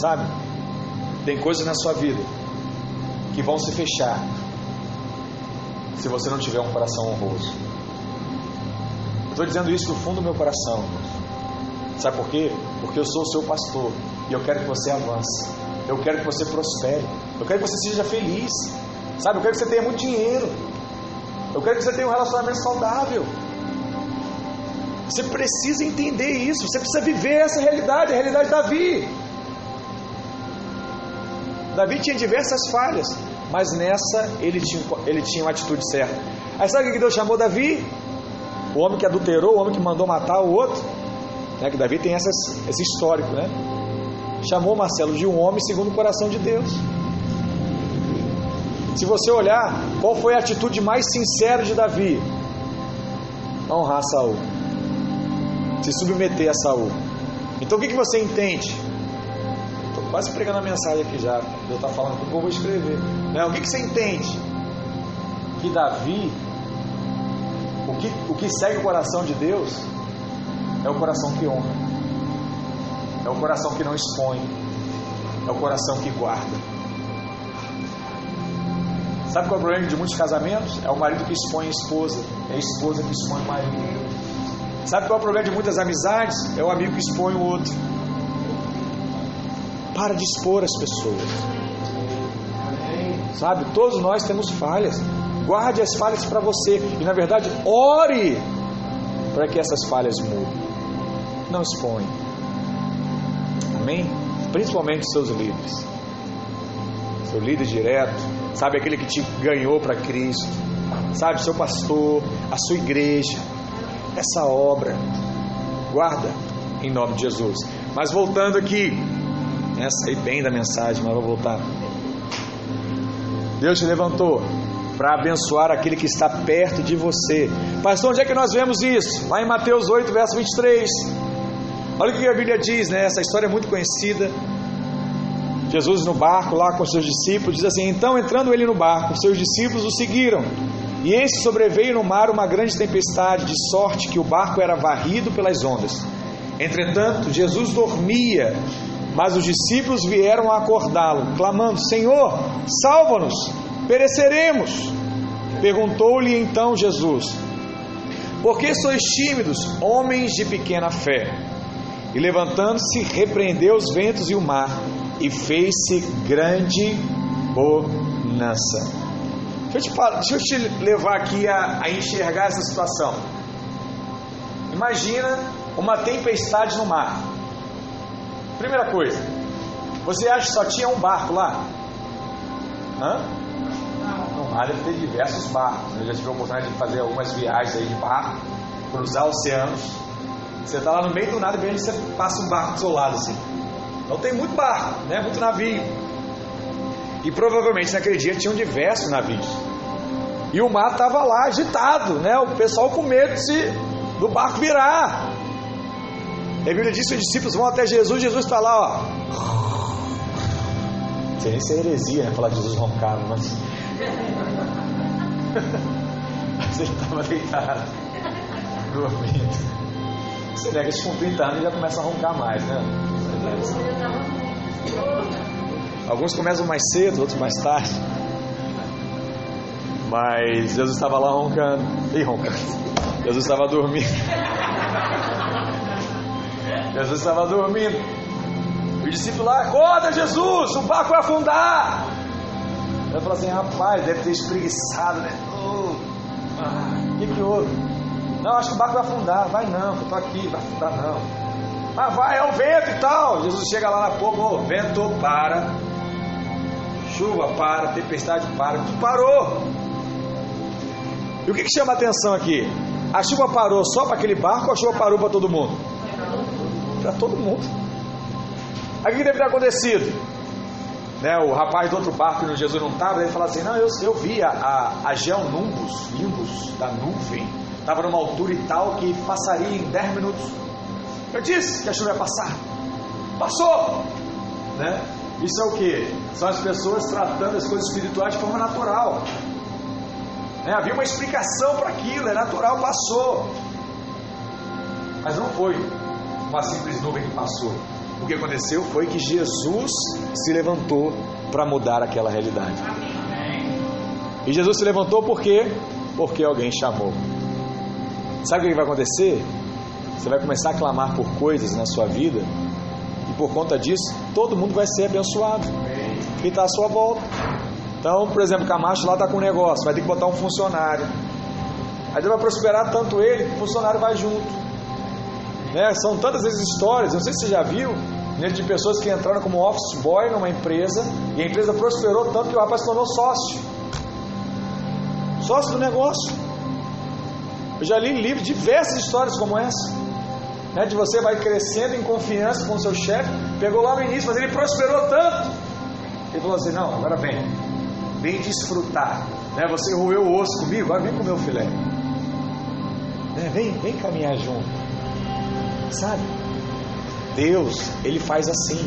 Sabe? Tem coisas na sua vida que vão se fechar se você não tiver um coração honroso. Estou dizendo isso do fundo do meu coração. Sabe por quê? Porque eu sou o seu pastor e eu quero que você avance. Eu quero que você prospere. Eu quero que você seja feliz. Sabe? Eu quero que você tenha muito dinheiro. Eu quero que você tenha um relacionamento saudável. Você precisa entender isso. Você precisa viver essa realidade, a realidade de Davi. Davi tinha diversas falhas, mas nessa ele tinha, ele tinha uma atitude certa. Aí sabe o que Deus chamou Davi? O homem que adulterou, o homem que mandou matar o outro. Né? Que Davi tem essas, esse histórico, né? Chamou Marcelo de um homem segundo o coração de Deus. Se você olhar, qual foi a atitude mais sincera de Davi? Honrar Saul. Se submeter a Saul. Então o que, que você entende? Quase pregando a mensagem aqui já. Eu estou falando que eu vou escrever. Né? O que, que você entende? Que Davi, o que, o que segue o coração de Deus, é o coração que honra. É o coração que não expõe. É o coração que guarda. Sabe qual é o problema de muitos casamentos? É o marido que expõe a esposa, é a esposa que expõe o marido. Sabe qual é o problema de muitas amizades? É o amigo que expõe o outro. Para de expor as pessoas. Sabe? Todos nós temos falhas. Guarde as falhas para você. E na verdade, ore para que essas falhas mudem. Não expõe. Amém? Principalmente seus líderes. Seu líder direto, sabe aquele que te ganhou para Cristo, sabe seu pastor, a sua igreja, essa obra. Guarda em nome de Jesus. Mas voltando aqui, essa aí bem da mensagem, mas vou voltar. Deus te levantou para abençoar aquele que está perto de você. Pastor, onde é que nós vemos isso? Lá em Mateus 8, verso 23. Olha o que a Bíblia diz, né? Essa história é muito conhecida. Jesus no barco lá com seus discípulos diz assim: Então entrando ele no barco, seus discípulos o seguiram. E esse sobreveio no mar uma grande tempestade, de sorte que o barco era varrido pelas ondas. Entretanto, Jesus dormia, mas os discípulos vieram acordá-lo, clamando: Senhor, salva-nos, pereceremos. Perguntou-lhe então Jesus: Por que sois tímidos, homens de pequena fé? E levantando-se, repreendeu os ventos e o mar, e fez-se grande bonança. Deixa eu, te, deixa eu te levar aqui a, a enxergar essa situação. Imagina uma tempestade no mar. Primeira coisa, você acha que só tinha um barco lá? Hã? No mar deve ter diversos barcos. Eu já tive a oportunidade de fazer algumas viagens aí de barco, cruzar oceanos. Você está lá no meio do nada e você passa um barco do seu lado assim. Então tem muito barco, né? muito navio. E provavelmente naquele dia tinham diversos navios. E o mar estava lá agitado, né? O pessoal com medo de, do barco virar. E a Bíblia diz que os discípulos vão até Jesus, Jesus está lá, ó. Não sei nem se é heresia, né? Falar de Jesus roncando, mas. mas ele estava deitado, dormindo. Você nega isso com 30 anos e já começa a roncar mais, né? Alguns começam mais cedo, outros mais tarde. Mas Jesus estava lá roncando. E roncando. Jesus estava dormindo. Jesus estava dormindo. O discípulo lá, acorda Jesus, o barco vai afundar. Eu falei assim, rapaz, deve ter espreguiçado, né? O oh, ah, que, que houve? Não, acho que o barco vai afundar. Vai não, eu estou aqui, vai afundar não. Ah, vai, é o vento e tal. Jesus chega lá na pouco, oh, vento para, chuva para, tempestade para, tudo parou. E o que, que chama atenção aqui? A chuva parou só para aquele barco ou a chuva parou para todo mundo? Para todo mundo. Aí o que deve ter acontecido? Né, o rapaz do outro barco que Jesus não estava, ele fala assim: Não, eu, eu vi a, a, a Geonumbus, Nimbus da nuvem, estava numa altura e tal que passaria em 10 minutos. Eu disse que a chuva ia passar. Passou! Né? Isso é o que? São as pessoas tratando as coisas espirituais de forma natural. Né? Havia uma explicação para aquilo, é natural, passou. Mas não foi uma simples nuvem que passou. O que aconteceu foi que Jesus se levantou para mudar aquela realidade. E Jesus se levantou por quê? Porque alguém chamou. Sabe o que vai acontecer? Você vai começar a clamar por coisas na sua vida, e por conta disso, todo mundo vai ser abençoado. Que está à sua volta. Então, por exemplo, Camacho lá está com um negócio, vai ter que botar um funcionário. Aí vai prosperar tanto ele que o funcionário vai junto. Né? São tantas vezes histórias, não sei se você já viu, né, de pessoas que entraram como office boy numa empresa e a empresa prosperou tanto que o rapaz se tornou sócio. Sócio do negócio. Eu já li livros, diversas histórias como essa. Né, de você vai crescendo em confiança com o seu chefe, pegou lá no início, mas ele prosperou tanto. Ele falou assim: não, agora vem, vem desfrutar. Né? Você roeu o osso comigo, agora vem comer o filé. Né? Vem, vem caminhar junto. Sabe? Deus, Ele faz assim.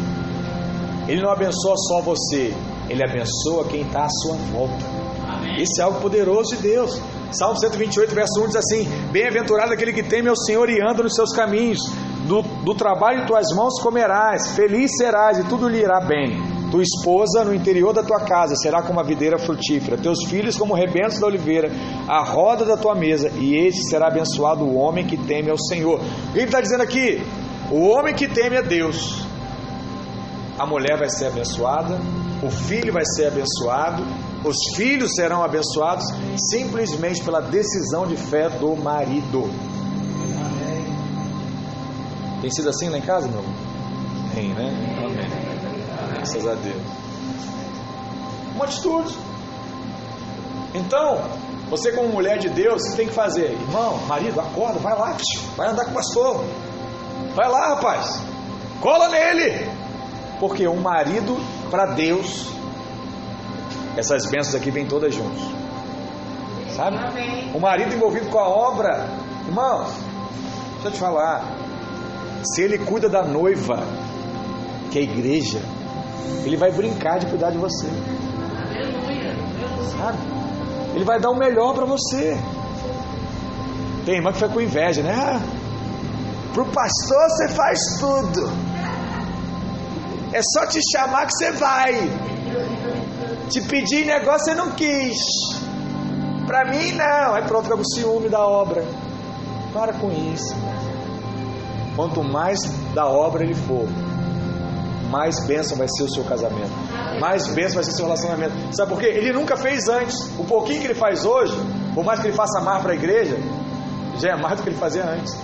Ele não abençoa só você, Ele abençoa quem está à sua volta. Amém. Esse é algo poderoso de Deus. Salmo 128, verso 1 diz assim: Bem-aventurado aquele que teme ao Senhor e anda nos seus caminhos, do, do trabalho de tuas mãos comerás, feliz serás e tudo lhe irá bem. Tua esposa no interior da tua casa será como a videira frutífera, teus filhos como rebentos da oliveira, a roda da tua mesa, e este será abençoado o homem que teme ao Senhor. O que ele está dizendo aqui? O homem que teme a Deus, a mulher vai ser abençoada, o filho vai ser abençoado, os filhos serão abençoados simplesmente pela decisão de fé do marido. Tem sido assim lá em casa, meu? Tem, né? Amém. Graças a Deus. Uma atitude. Então, você como mulher de Deus, tem que fazer, irmão, marido, acorda, vai lá, vai andar com o pastor. Vai lá, rapaz. Cola nele. Porque um marido para Deus, essas bênçãos aqui vêm todas juntas. Sabe? O marido envolvido com a obra, irmãos, deixa eu te falar. Se ele cuida da noiva, que é a igreja, ele vai brincar de cuidar de você. Sabe? Ele vai dar o melhor para você. Tem irmã que foi com inveja, né? Ah, pro pastor você faz tudo. É só te chamar que você vai. Te pedir negócio você não quis. Para mim não. Aí pronto, fica com ciúme da obra. Para com isso. Quanto mais da obra ele for, mais bênção vai ser o seu casamento. Mais bênção vai ser o seu relacionamento. Sabe por quê? Ele nunca fez antes. O pouquinho que ele faz hoje, por mais que ele faça mais para a igreja, já é mais do que ele fazia antes.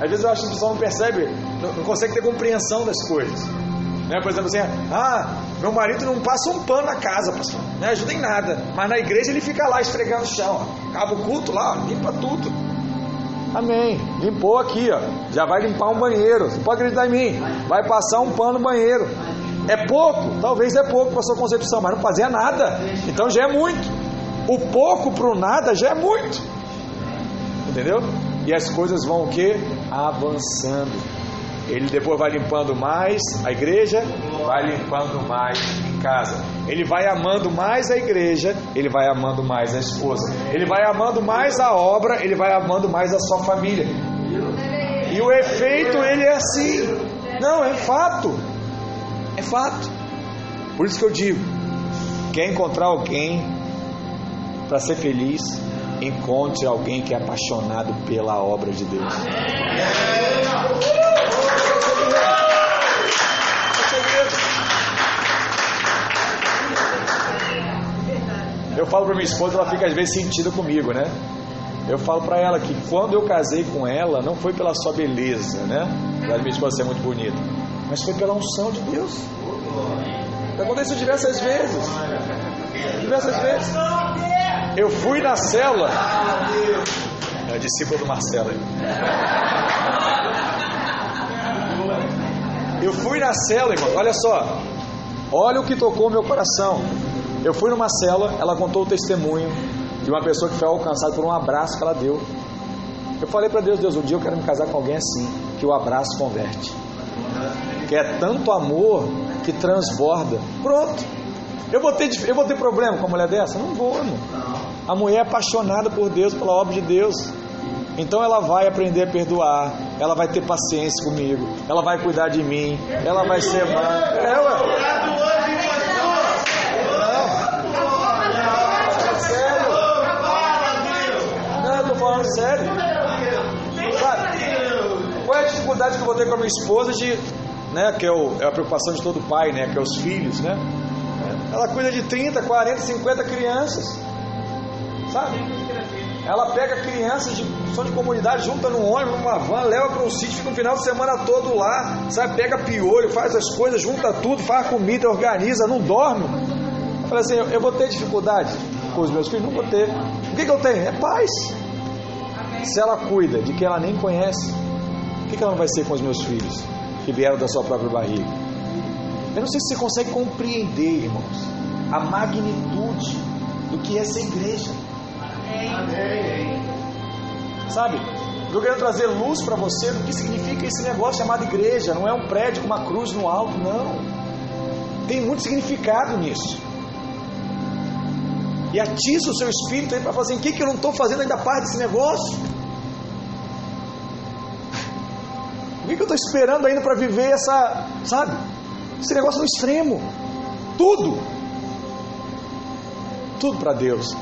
Às vezes eu acho que o pessoal não percebe, não, não consegue ter compreensão das coisas. Né? Por exemplo, assim, ah, meu marido não passa um pano na casa, pastor. Não ajuda em nada. Mas na igreja ele fica lá esfregando o chão. Ó. Acaba o culto lá, ó, limpa tudo. Amém. Limpou aqui, ó. Já vai limpar um banheiro. Você pode acreditar em mim? Vai passar um pano no banheiro. É pouco, talvez é pouco para sua concepção, mas não fazia nada. Então já é muito. O pouco para o nada já é muito. Entendeu? E as coisas vão o que? Avançando. Ele depois vai limpando mais a igreja, vai limpando mais em casa. Ele vai amando mais a igreja, ele vai amando mais a esposa. Ele vai amando mais a obra, ele vai amando mais a sua família. E o efeito ele é assim. Não, é fato. É fato. Por isso que eu digo, quer encontrar alguém para ser feliz, encontre alguém que é apaixonado pela obra de Deus. Eu falo para minha esposa, ela fica às vezes sentida comigo, né? Eu falo para ela que quando eu casei com ela, não foi pela sua beleza, né? A minha esposa ser muito bonita, mas foi pela unção de Deus. Aconteceu diversas vezes. Diversas vezes. Eu fui na cela. É a discípula do Marcelo aí. Eu fui na cela, irmão. Olha só. Olha o que tocou meu coração. Eu fui numa cela, ela contou o testemunho de uma pessoa que foi alcançada por um abraço que ela deu. Eu falei para Deus, Deus, um dia eu quero me casar com alguém assim, que o abraço converte. Que é tanto amor que transborda. Pronto. Eu vou ter, eu vou ter problema com uma mulher dessa? Não vou, não. A mulher é apaixonada por Deus, pela obra de Deus. Então ela vai aprender a perdoar, ela vai ter paciência comigo, ela vai cuidar de mim, ela vai ser mãe. Ela. falando sério. Sabe? Qual é a dificuldade que eu vou ter com a minha esposa de, né, que é, o, é a preocupação de todo pai, né, que é os filhos, né? Ela cuida de 30, 40, 50 crianças. Sabe? Ela pega crianças de som de comunidade, junta num ônibus, numa van, leva para um sítio, fica um final de semana todo lá, sabe? Pega piolho, faz as coisas, junta tudo, faz comida, organiza, não dorme. Eu falei assim, eu, eu vou ter dificuldade com os meus filhos? Não vou ter. O que, que eu tenho? É paz. Se ela cuida de quem ela nem conhece, o que ela não vai ser com os meus filhos que vieram da sua própria barriga? Eu não sei se você consegue compreender, irmãos, a magnitude do que é essa igreja. Sabe? Eu quero trazer luz para você do que significa esse negócio chamado igreja. Não é um prédio com uma cruz no alto, não. Tem muito significado nisso. E atiça o seu espírito aí para fazer o que, que eu não estou fazendo ainda parte desse negócio? O que, que eu estou esperando ainda para viver essa, sabe? Esse negócio no extremo. tudo. Tudo para Deus.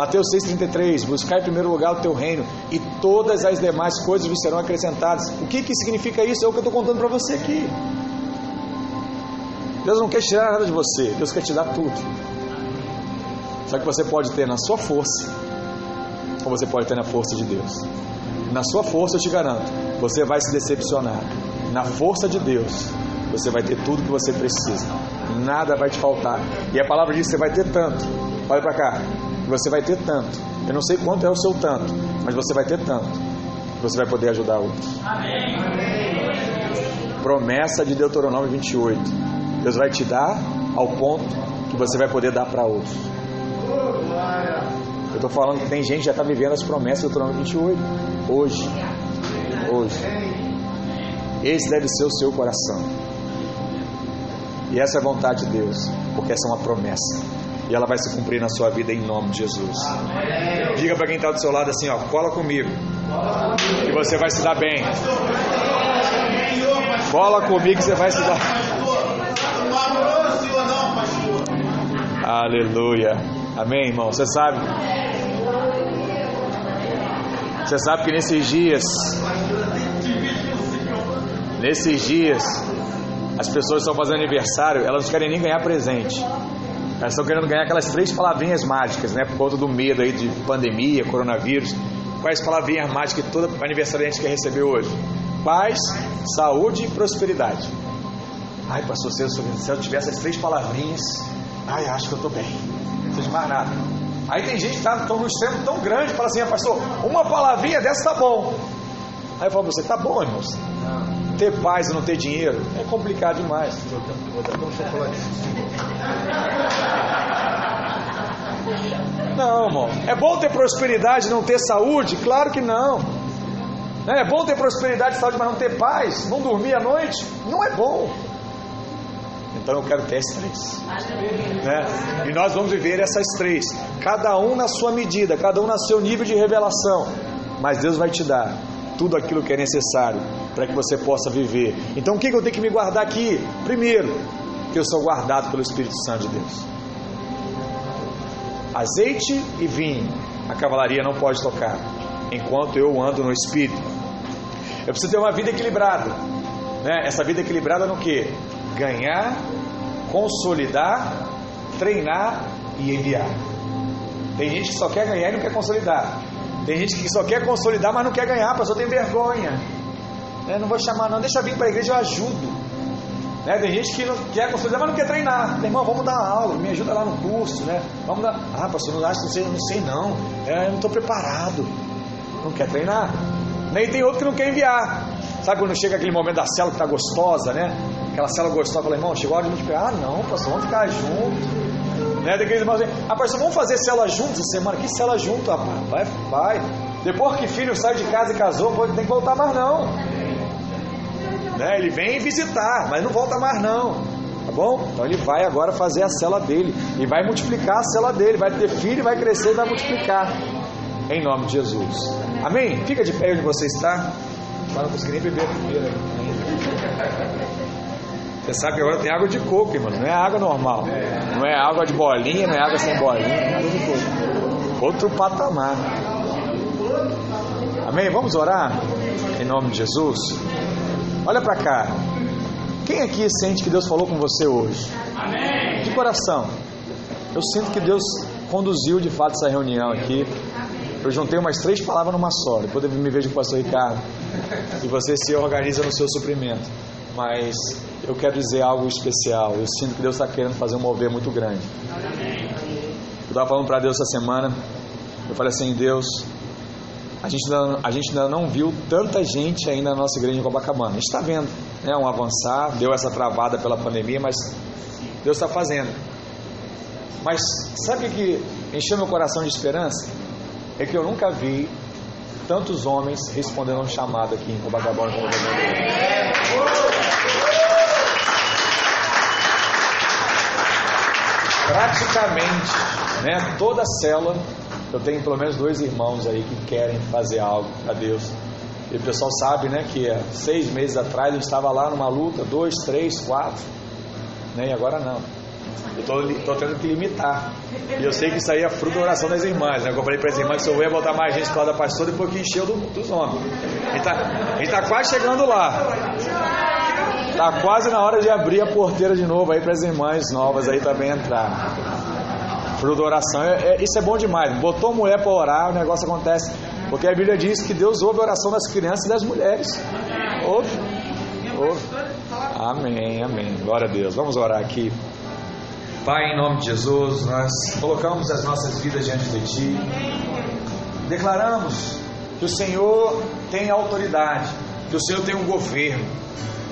Mateus 6,33: Buscar em primeiro lugar o teu reino e todas as demais coisas vos serão acrescentadas. O que, que significa isso? É o que eu estou contando para você aqui. Deus não quer tirar nada de você, Deus quer te dar tudo. Só que você pode ter na sua força, ou você pode ter na força de Deus. Na sua força, eu te garanto, você vai se decepcionar. Na força de Deus, você vai ter tudo que você precisa. Nada vai te faltar. E a palavra diz que você vai ter tanto. Olha para cá. Você vai ter tanto. Eu não sei quanto é o seu tanto, mas você vai ter tanto. Você vai poder ajudar outros. Amém. Promessa de Deuteronômio 28. Deus vai te dar ao ponto que você vai poder dar para outros. Eu estou falando que tem gente que já está vivendo as promessas do Deuteronômio 28. Hoje. Hoje. Esse deve ser o seu coração. E essa é a vontade de Deus, porque essa é uma promessa. E ela vai se cumprir na sua vida em nome de Jesus. Diga para quem está do seu lado assim, ó, cola comigo. Que você vai se dar bem. Cola comigo que você vai se dar. Aleluia. Amém, irmão. Você sabe? Você sabe que nesses dias, nesses dias, as pessoas estão fazendo aniversário, elas não querem nem ganhar presente. Elas estão querendo ganhar aquelas três palavrinhas mágicas, né? Por conta do medo aí de pandemia, coronavírus. Quais palavrinhas mágicas que todo aniversariante quer receber hoje? Paz, saúde e prosperidade. Ai, pastor, se eu, se eu tivesse essas três palavrinhas, ai, acho que eu estou bem. Não precisa de mais nada. Aí tem gente que está no extremo tão grande, fala assim, ah, pastor, uma palavrinha dessa tá bom. Aí eu falo você, tá bom, irmãos. Ter paz e não ter dinheiro é complicado demais. Não, irmão. É bom ter prosperidade e não ter saúde? Claro que não. É bom ter prosperidade e saúde, mas não ter paz? Não dormir à noite? Não é bom. Então eu quero ter as três. Né? E nós vamos viver essas três. Cada um na sua medida, cada um no seu nível de revelação. Mas Deus vai te dar tudo aquilo que é necessário para que você possa viver. Então o que eu tenho que me guardar aqui? Primeiro, que eu sou guardado pelo Espírito Santo de Deus. Azeite e vinho, a cavalaria não pode tocar, enquanto eu ando no Espírito. Eu preciso ter uma vida equilibrada. Né? Essa vida equilibrada no que? Ganhar, consolidar, treinar e enviar. Tem gente que só quer ganhar e não quer consolidar. Tem gente que só quer consolidar, mas não quer ganhar, pessoa tem vergonha. Né? Não vou chamar, não, deixa vir para a igreja, eu ajudo. Né? Tem gente que não quer consolidar, mas não quer treinar. Meu irmão, vamos dar aula, me ajuda lá no curso, né? Vamos dar. Ah, pastor, não acho, não sei, não sei não. É, eu não estou preparado. Não quer treinar. Nem tem outro que não quer enviar. Sabe quando chega aquele momento da célula que está gostosa, né? Aquela célula gostosa, fala, irmão, chegou a hora de multiplicar. Ah, não, pastor, vamos ficar juntos. Né? Daqueles irmãos assim, ah, pastor, vamos fazer célula juntos semana? Que célula junto, rapaz? Vai, vai. Depois que filho sai de casa e casou, pode, tem que voltar mais não. Né? Ele vem visitar, mas não volta mais não. Tá bom? Então ele vai agora fazer a cela dele. E vai multiplicar a cela dele. Vai ter filho, vai crescer e vai multiplicar. Em nome de Jesus. Amém? Fica de pé onde você está. Para não conseguir nem beber primeiro. Você sabe que agora tem água de coco, irmão. Não é água normal. Não é água de bolinha, não é água sem bolinha. É água de coco. Outro patamar. Amém? Vamos orar? Em nome de Jesus. Olha para cá. Quem aqui sente que Deus falou com você hoje? Amém. De coração. Eu sinto que Deus conduziu de fato essa reunião aqui. Eu juntei umas três palavras numa só. Depois eu me vejo com o pastor Ricardo. E você se organiza no seu suprimento. Mas eu quero dizer algo especial. Eu sinto que Deus está querendo fazer um mover muito grande. Eu estava falando para Deus essa semana. Eu falei assim: Deus, a gente, ainda, a gente ainda não viu tanta gente ainda na nossa igreja em Copacabana. A gente está vendo, né? Um avançar, deu essa travada pela pandemia, mas Deus está fazendo. Mas sabe o que encheu meu coração de esperança? É que eu nunca vi tantos homens respondendo a um chamado aqui em Copacabana como Praticamente, né, toda a célula eu tenho pelo menos dois irmãos aí que querem fazer algo para Deus. E o pessoal sabe, né, que seis meses atrás a gente estava lá numa luta, dois, três, quatro, né, e agora não. Eu tô tendo que limitar. E eu sei que isso aí é fruto da oração das irmãs, né? Eu falei para as irmãs que se eu ia botar mais gente causa da pastora, depois que encheu do, dos homens. A tá, a gente tá quase chegando lá. Tá quase na hora de abrir a porteira de novo aí para as irmãs novas aí também entrar. Fruto da oração, é, é, isso é bom demais. Botou mulher para orar, o negócio acontece. Porque a Bíblia diz que Deus ouve a oração das crianças e das mulheres. Ouve. Ouve. Amém, amém. Glória a Deus. Vamos orar aqui. Pai, em nome de Jesus, nós colocamos as nossas vidas diante de Ti. Declaramos que o Senhor tem autoridade, que o Senhor tem um governo,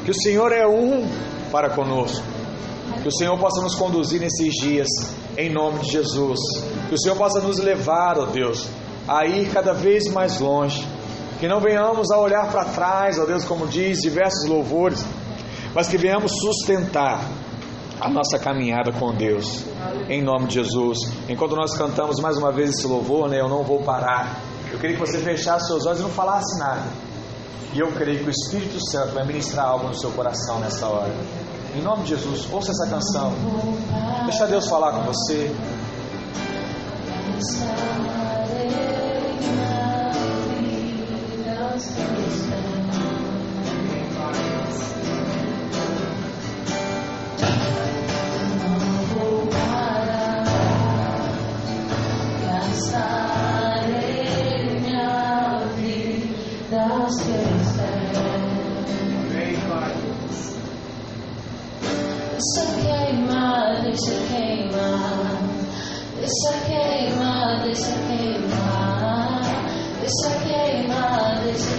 que o Senhor é um para conosco. Que o Senhor possa nos conduzir nesses dias, em nome de Jesus. Que o Senhor possa nos levar, ó Deus, a ir cada vez mais longe. Que não venhamos a olhar para trás, ó Deus, como diz diversos louvores, mas que venhamos sustentar a nossa caminhada com Deus, em nome de Jesus. Enquanto nós cantamos mais uma vez esse louvor, né, eu não vou parar. Eu queria que você fechasse seus olhos e não falasse nada. E eu creio que o Espírito Santo vai ministrar algo no seu coração nessa hora. Em nome de Jesus, ouça essa canção. Deixa Deus falar com você. Deixa queimar, deixa queimar, deixa queimar, deixa queimar, deixa queimar, deixa